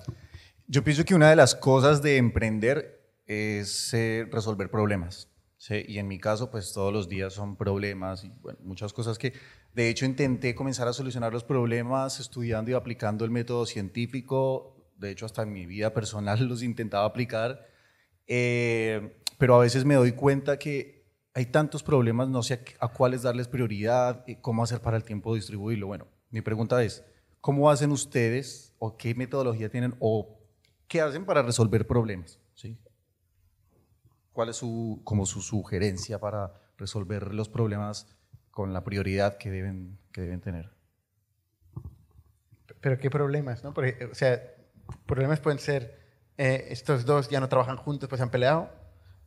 Yo pienso que una de las cosas de emprender es eh, resolver problemas. ¿Sí? Y en mi caso, pues todos los días son problemas y bueno, muchas cosas que, de hecho, intenté comenzar a solucionar los problemas estudiando y aplicando el método científico. De hecho, hasta en mi vida personal los intentaba aplicar. Eh, pero a veces me doy cuenta que hay tantos problemas, no sé a, a cuáles darles prioridad, eh, cómo hacer para el tiempo distribuirlo. Bueno, mi pregunta es, ¿cómo hacen ustedes o qué metodología tienen o qué hacen para resolver problemas? ¿Sí? ¿Cuál es su, como su sugerencia para resolver los problemas con la prioridad que deben, que deben tener? Pero qué problemas, ¿no? Porque, o sea, problemas pueden ser, eh, estos dos ya no trabajan juntos, pues se han peleado.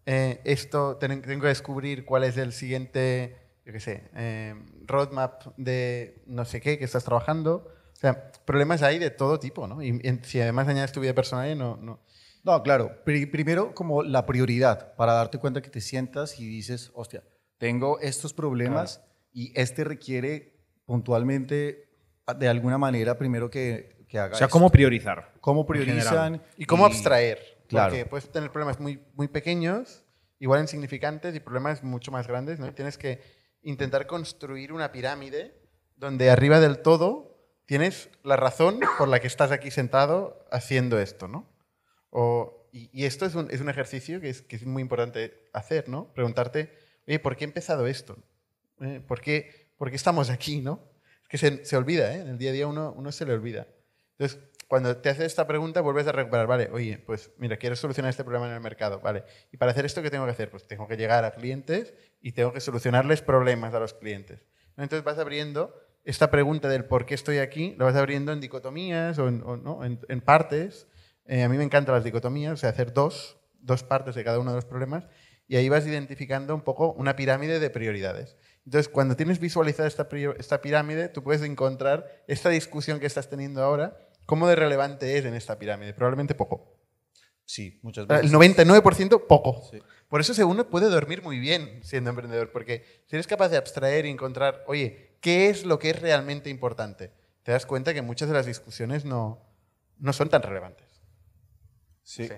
Eh, esto, ten- tengo que descubrir cuál es el siguiente, yo qué sé, eh, roadmap de no sé qué que estás trabajando. O sea, problemas hay de todo tipo, ¿no? Y, y si además añades tu vida personal, no, no. No, claro. Pri- primero, como la prioridad, para darte cuenta que te sientas y dices, hostia, tengo estos problemas y este requiere puntualmente, de alguna manera, primero que, que haga O sea, esto. ¿cómo priorizar? ¿Cómo priorizan? Y cómo abstraer. Claro. Porque puedes tener problemas muy, muy pequeños, igual insignificantes, y problemas mucho más grandes, ¿no? Y tienes que intentar construir una pirámide donde arriba del todo tienes la razón por la que estás aquí sentado haciendo esto, ¿no? O- y, y esto es un, es un ejercicio que es, que es muy importante hacer, ¿no? Preguntarte, oye, ¿por qué he empezado esto? Eh, ¿Por qué, por qué estamos aquí, no? Es que se, se olvida, ¿eh? En el día a día uno, uno se le olvida. Entonces, cuando te haces esta pregunta, vuelves a recuperar, vale, oye, pues mira, quiero solucionar este problema en el mercado, vale. Y para hacer esto, ¿qué tengo que hacer? Pues tengo que llegar a clientes y tengo que solucionarles problemas a los clientes. Entonces vas abriendo esta pregunta del por qué estoy aquí, lo vas abriendo en dicotomías o en, o, ¿no? en, en partes. Eh, a mí me encantan las dicotomías, o sea, hacer dos, dos partes de cada uno de los problemas y ahí vas identificando un poco una pirámide de prioridades. Entonces, cuando tienes visualizada esta, esta pirámide, tú puedes encontrar esta discusión que estás teniendo ahora, cómo de relevante es en esta pirámide. Probablemente poco. Sí, muchas El veces. 99% poco. Sí. Por eso uno puede dormir muy bien siendo emprendedor, porque si eres capaz de abstraer y encontrar, oye, ¿qué es lo que es realmente importante? Te das cuenta que muchas de las discusiones no, no son tan relevantes. Sí.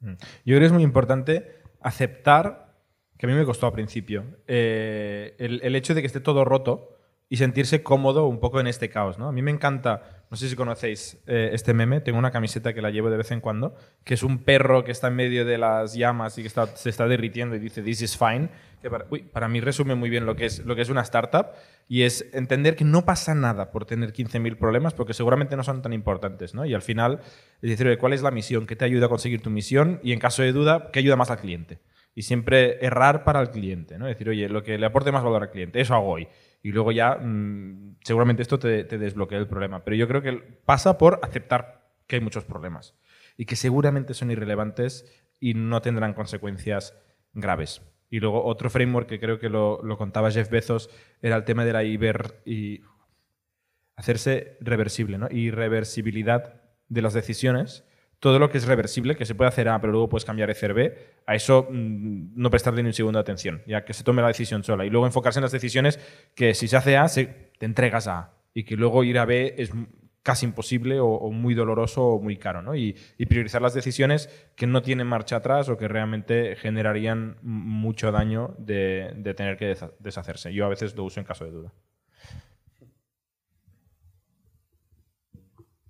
Mm. Yo creo que es muy importante aceptar, que a mí me costó al principio, eh, el, el hecho de que esté todo roto y sentirse cómodo un poco en este caos. ¿no? A mí me encanta, no sé si conocéis eh, este meme, tengo una camiseta que la llevo de vez en cuando, que es un perro que está en medio de las llamas y que está- se está derritiendo y dice, this is fine, que para, uy, para mí resume muy bien lo que, es, lo que es una startup y es entender que no pasa nada por tener 15.000 problemas porque seguramente no son tan importantes. ¿no? Y al final, es decir, oye, ¿cuál es la misión? ¿Qué te ayuda a conseguir tu misión? Y en caso de duda, ¿qué ayuda más al cliente? Y siempre errar para el cliente, ¿no? Decir, oye, lo que le aporte más valor al cliente, eso hago hoy. Y luego ya, mm, seguramente esto te, desbloquea el problema. Pero yo creo que pasa por aceptar que hay muchos problemas y que seguramente son irrelevantes y no tendrán consecuencias graves. Y luego otro framework que creo que lo, lo contaba Jeff Bezos era el tema de la iber y hacerse reversible, ¿no? Irreversibilidad de las decisiones. Todo lo que es reversible, que se puede hacer A, pero luego puedes cambiar ECR B, a eso mm, no prestarle ni un segundo de atención, ya que se tome la decisión sola. Y luego enfocarse en las decisiones que si se hace A, se, te entregas a A. Y que luego ir a B es casi imposible o, muy doloroso o muy caro. ¿no? Y, priorizar las decisiones que no tienen marcha atrás o que realmente generarían mucho daño de, tener que desha- deshacerse. Yo a veces lo uso en caso de duda.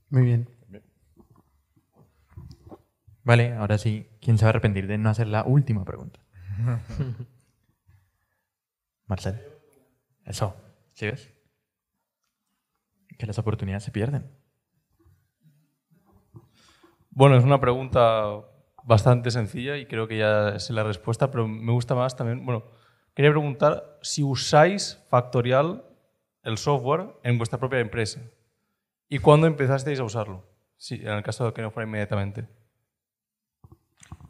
Muy bien. Vale, ahora sí, ¿quién se va a arrepentir de no hacer la última pregunta? Marcel. Eso, ¿sí ves? Que las oportunidades se pierden. Bueno, es una pregunta bastante sencilla y creo que ya sé la respuesta, pero me gusta más también. Bueno, quería preguntar si usáis Factorial, el software, en vuestra propia empresa. ¿Y cuándo empezasteis a usarlo? Sí, en el caso de que no fuera inmediatamente.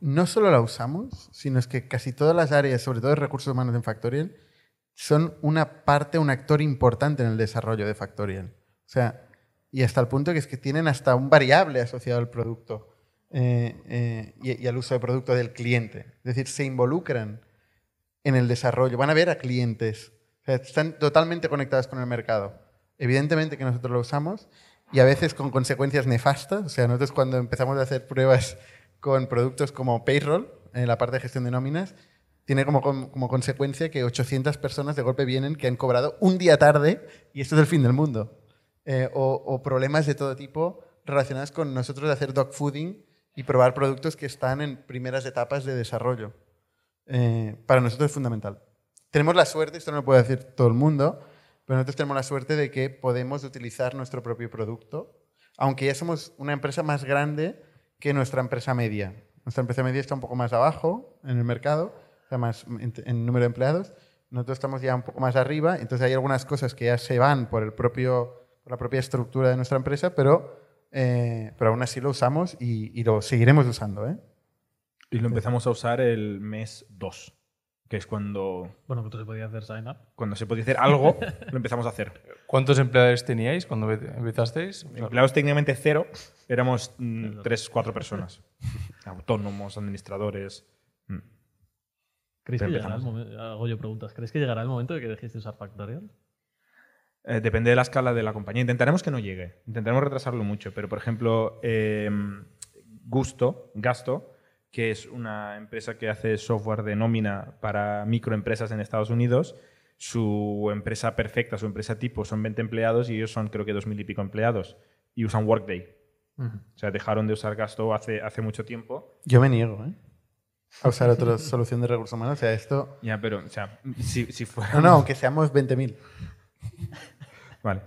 No solo la usamos, sino es que casi todas las áreas, sobre todo de recursos humanos en Factorial, son una parte, un actor importante en el desarrollo de Factorial. O sea, y hasta el punto que es que tienen hasta un variable asociado al producto eh, eh, y, al uso de producto del cliente. Es decir, se involucran en el desarrollo, van a ver a clientes, o sea, están totalmente conectados con el mercado. Evidentemente que nosotros lo usamos y a veces con consecuencias nefastas. O sea, nosotros cuando empezamos a hacer pruebas con productos como Payroll, en la parte de gestión de nóminas, tiene como, como consecuencia que 800 personas de golpe vienen que han cobrado un día tarde y esto es el fin del mundo. Eh, o, problemas de todo tipo relacionados con nosotros de hacer dog fooding y probar productos que están en primeras etapas de desarrollo. Eh, para nosotros es fundamental. Tenemos la suerte, esto no lo puede decir todo el mundo, pero nosotros tenemos la suerte de que podemos utilizar nuestro propio producto, aunque ya somos una empresa más grande que nuestra empresa media. Nuestra empresa media está un poco más abajo en el mercado, sea, más en, en número de empleados. Nosotros estamos ya un poco más arriba, entonces hay algunas cosas que ya se van por, el propio, por la propia estructura de nuestra empresa, pero, eh, pero aún así lo usamos y, y lo seguiremos usando. ¿eh? Y lo empezamos a usar el mes 2, que es cuando... Bueno, cuando se podía hacer sign up. Cuando se podía hacer algo, lo empezamos a hacer. ¿Cuántos empleados teníais cuando empezasteis? Empleados técnicamente cero, éramos mm, tres, cuatro personas. Autónomos, administradores. Mm. ¿Creéis que llegará el momento, hago yo preguntas, ¿crees que llegará el momento de que dejéis de usar Factorial? Eh, depende de la escala de la compañía. Intentaremos que no llegue. Intentaremos retrasarlo mucho. Pero, por ejemplo, eh, Gusto, Gasto, que es una empresa que hace software de nómina para microempresas en Estados Unidos. Su empresa perfecta, su empresa tipo, son 20 empleados y ellos son creo que 2.000 y pico empleados. Y usan Workday. Uh -huh. O sea, dejaron de usar Gasto hace, hace mucho tiempo. Yo me niego, ¿eh? A usar otra solución de recursos humanos. O sea, esto... Ya, pero, o sea, si, si fuera... No, no, aunque seamos 20.000. vale.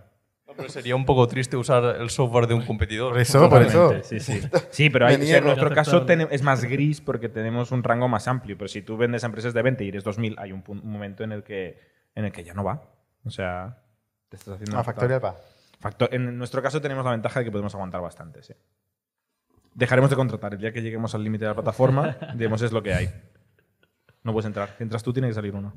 Pero sería un poco triste usar el software de un competidor. Por eso, por eso. Sí, sí. sí pero hay, o sea, en nuestro caso es más gris porque tenemos un rango más amplio. Pero si tú vendes a empresas de 20 y eres 2000, hay un, un, momento en el, que, en el que ya no va. O sea, te estás haciendo. A Factorial va. Factor, en nuestro caso tenemos la ventaja de que podemos aguantar bastante. Sí. Dejaremos de contratar. El día que lleguemos al límite de la plataforma, diremos es lo que hay. No puedes entrar. Si entras tú, tiene que salir uno.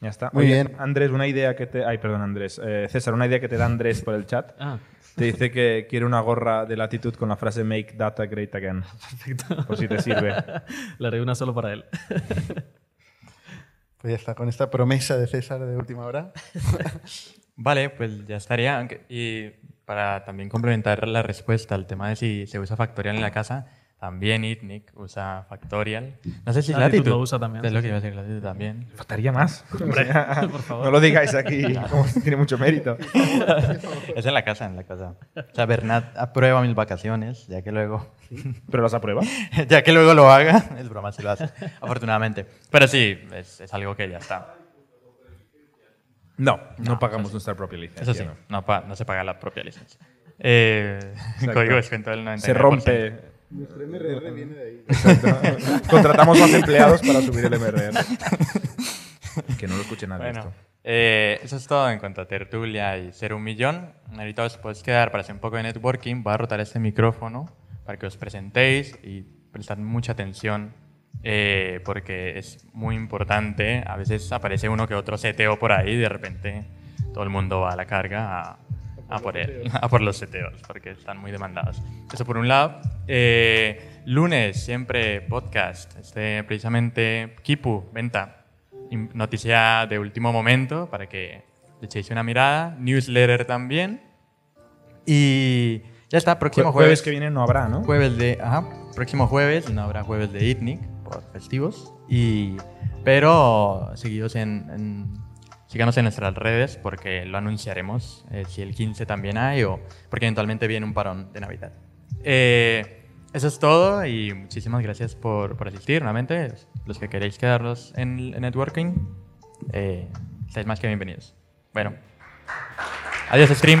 Ya está. Muy Oye, bien. Andrés, una idea que te. Ay, perdón, Andrés. Eh, César, una idea que te da Andrés por el chat. Ah. Te dice que quiere una gorra de latitud con la frase Make Data Great Again. Perfecto. Por si te sirve. Le haré una solo para él. Pues ya está, con esta promesa de César de última hora. Vale, pues ya estaría. Y para también complementar la respuesta al tema de si se usa Factorial en la casa, también ITNIC usa Factorial. No sé si Latitud Latitud lo usa también, Es lo que iba a decir, Latitud también. Faltaría más. Hombre, por favor. No lo digáis aquí, como si tiene mucho mérito. es en la casa, en la casa. O sea, Bernat aprueba mis vacaciones, ya que luego, ¿Pero las aprueba? ya que luego lo haga. Es broma si lo hace, afortunadamente. Pero sí, es, es algo que ya está. No, no, pagamos nuestra propia licencia. Eso sí, no. no, pa- no se paga la propia licencia. Eh, código de descuento del 99%. Se rompe. Nuestro MRR viene de ahí. Exacto. Contratamos más empleados para subir el MRR. que no lo escuche nadie Bueno, esto. eh, eso es todo en cuanto a tertulia y ser un millón. Ahorita os podéis quedar para hacer un poco de networking. Voy a rotar este micrófono para que os presentéis y prestad mucha atención eh, porque es muy importante. A veces aparece uno que otro CTO por ahí y de repente todo el mundo va a la carga a, a por, él, a por los CTOs porque están muy demandados. Eso por un lado. Eh, lunes, siempre podcast. Este, precisamente, Kipu, venta. Noticia de último momento para que le echéis una mirada. Newsletter también. Y ya está, próximo Jue- jueves. jueves que viene no habrá, ¿no? Jueves de. Ajá, próximo jueves, no habrá jueves de ITNIC por festivos. Y, pero seguidos en, en- síganos en nuestras redes porque lo anunciaremos eh, si el 15 también hay o porque eventualmente viene un parón de Navidad. Eh, eso es todo y muchísimas gracias por, por asistir nuevamente. Los que queréis quedaros en, en networking, eh, estáis más que bienvenidos. Bueno, adiós stream.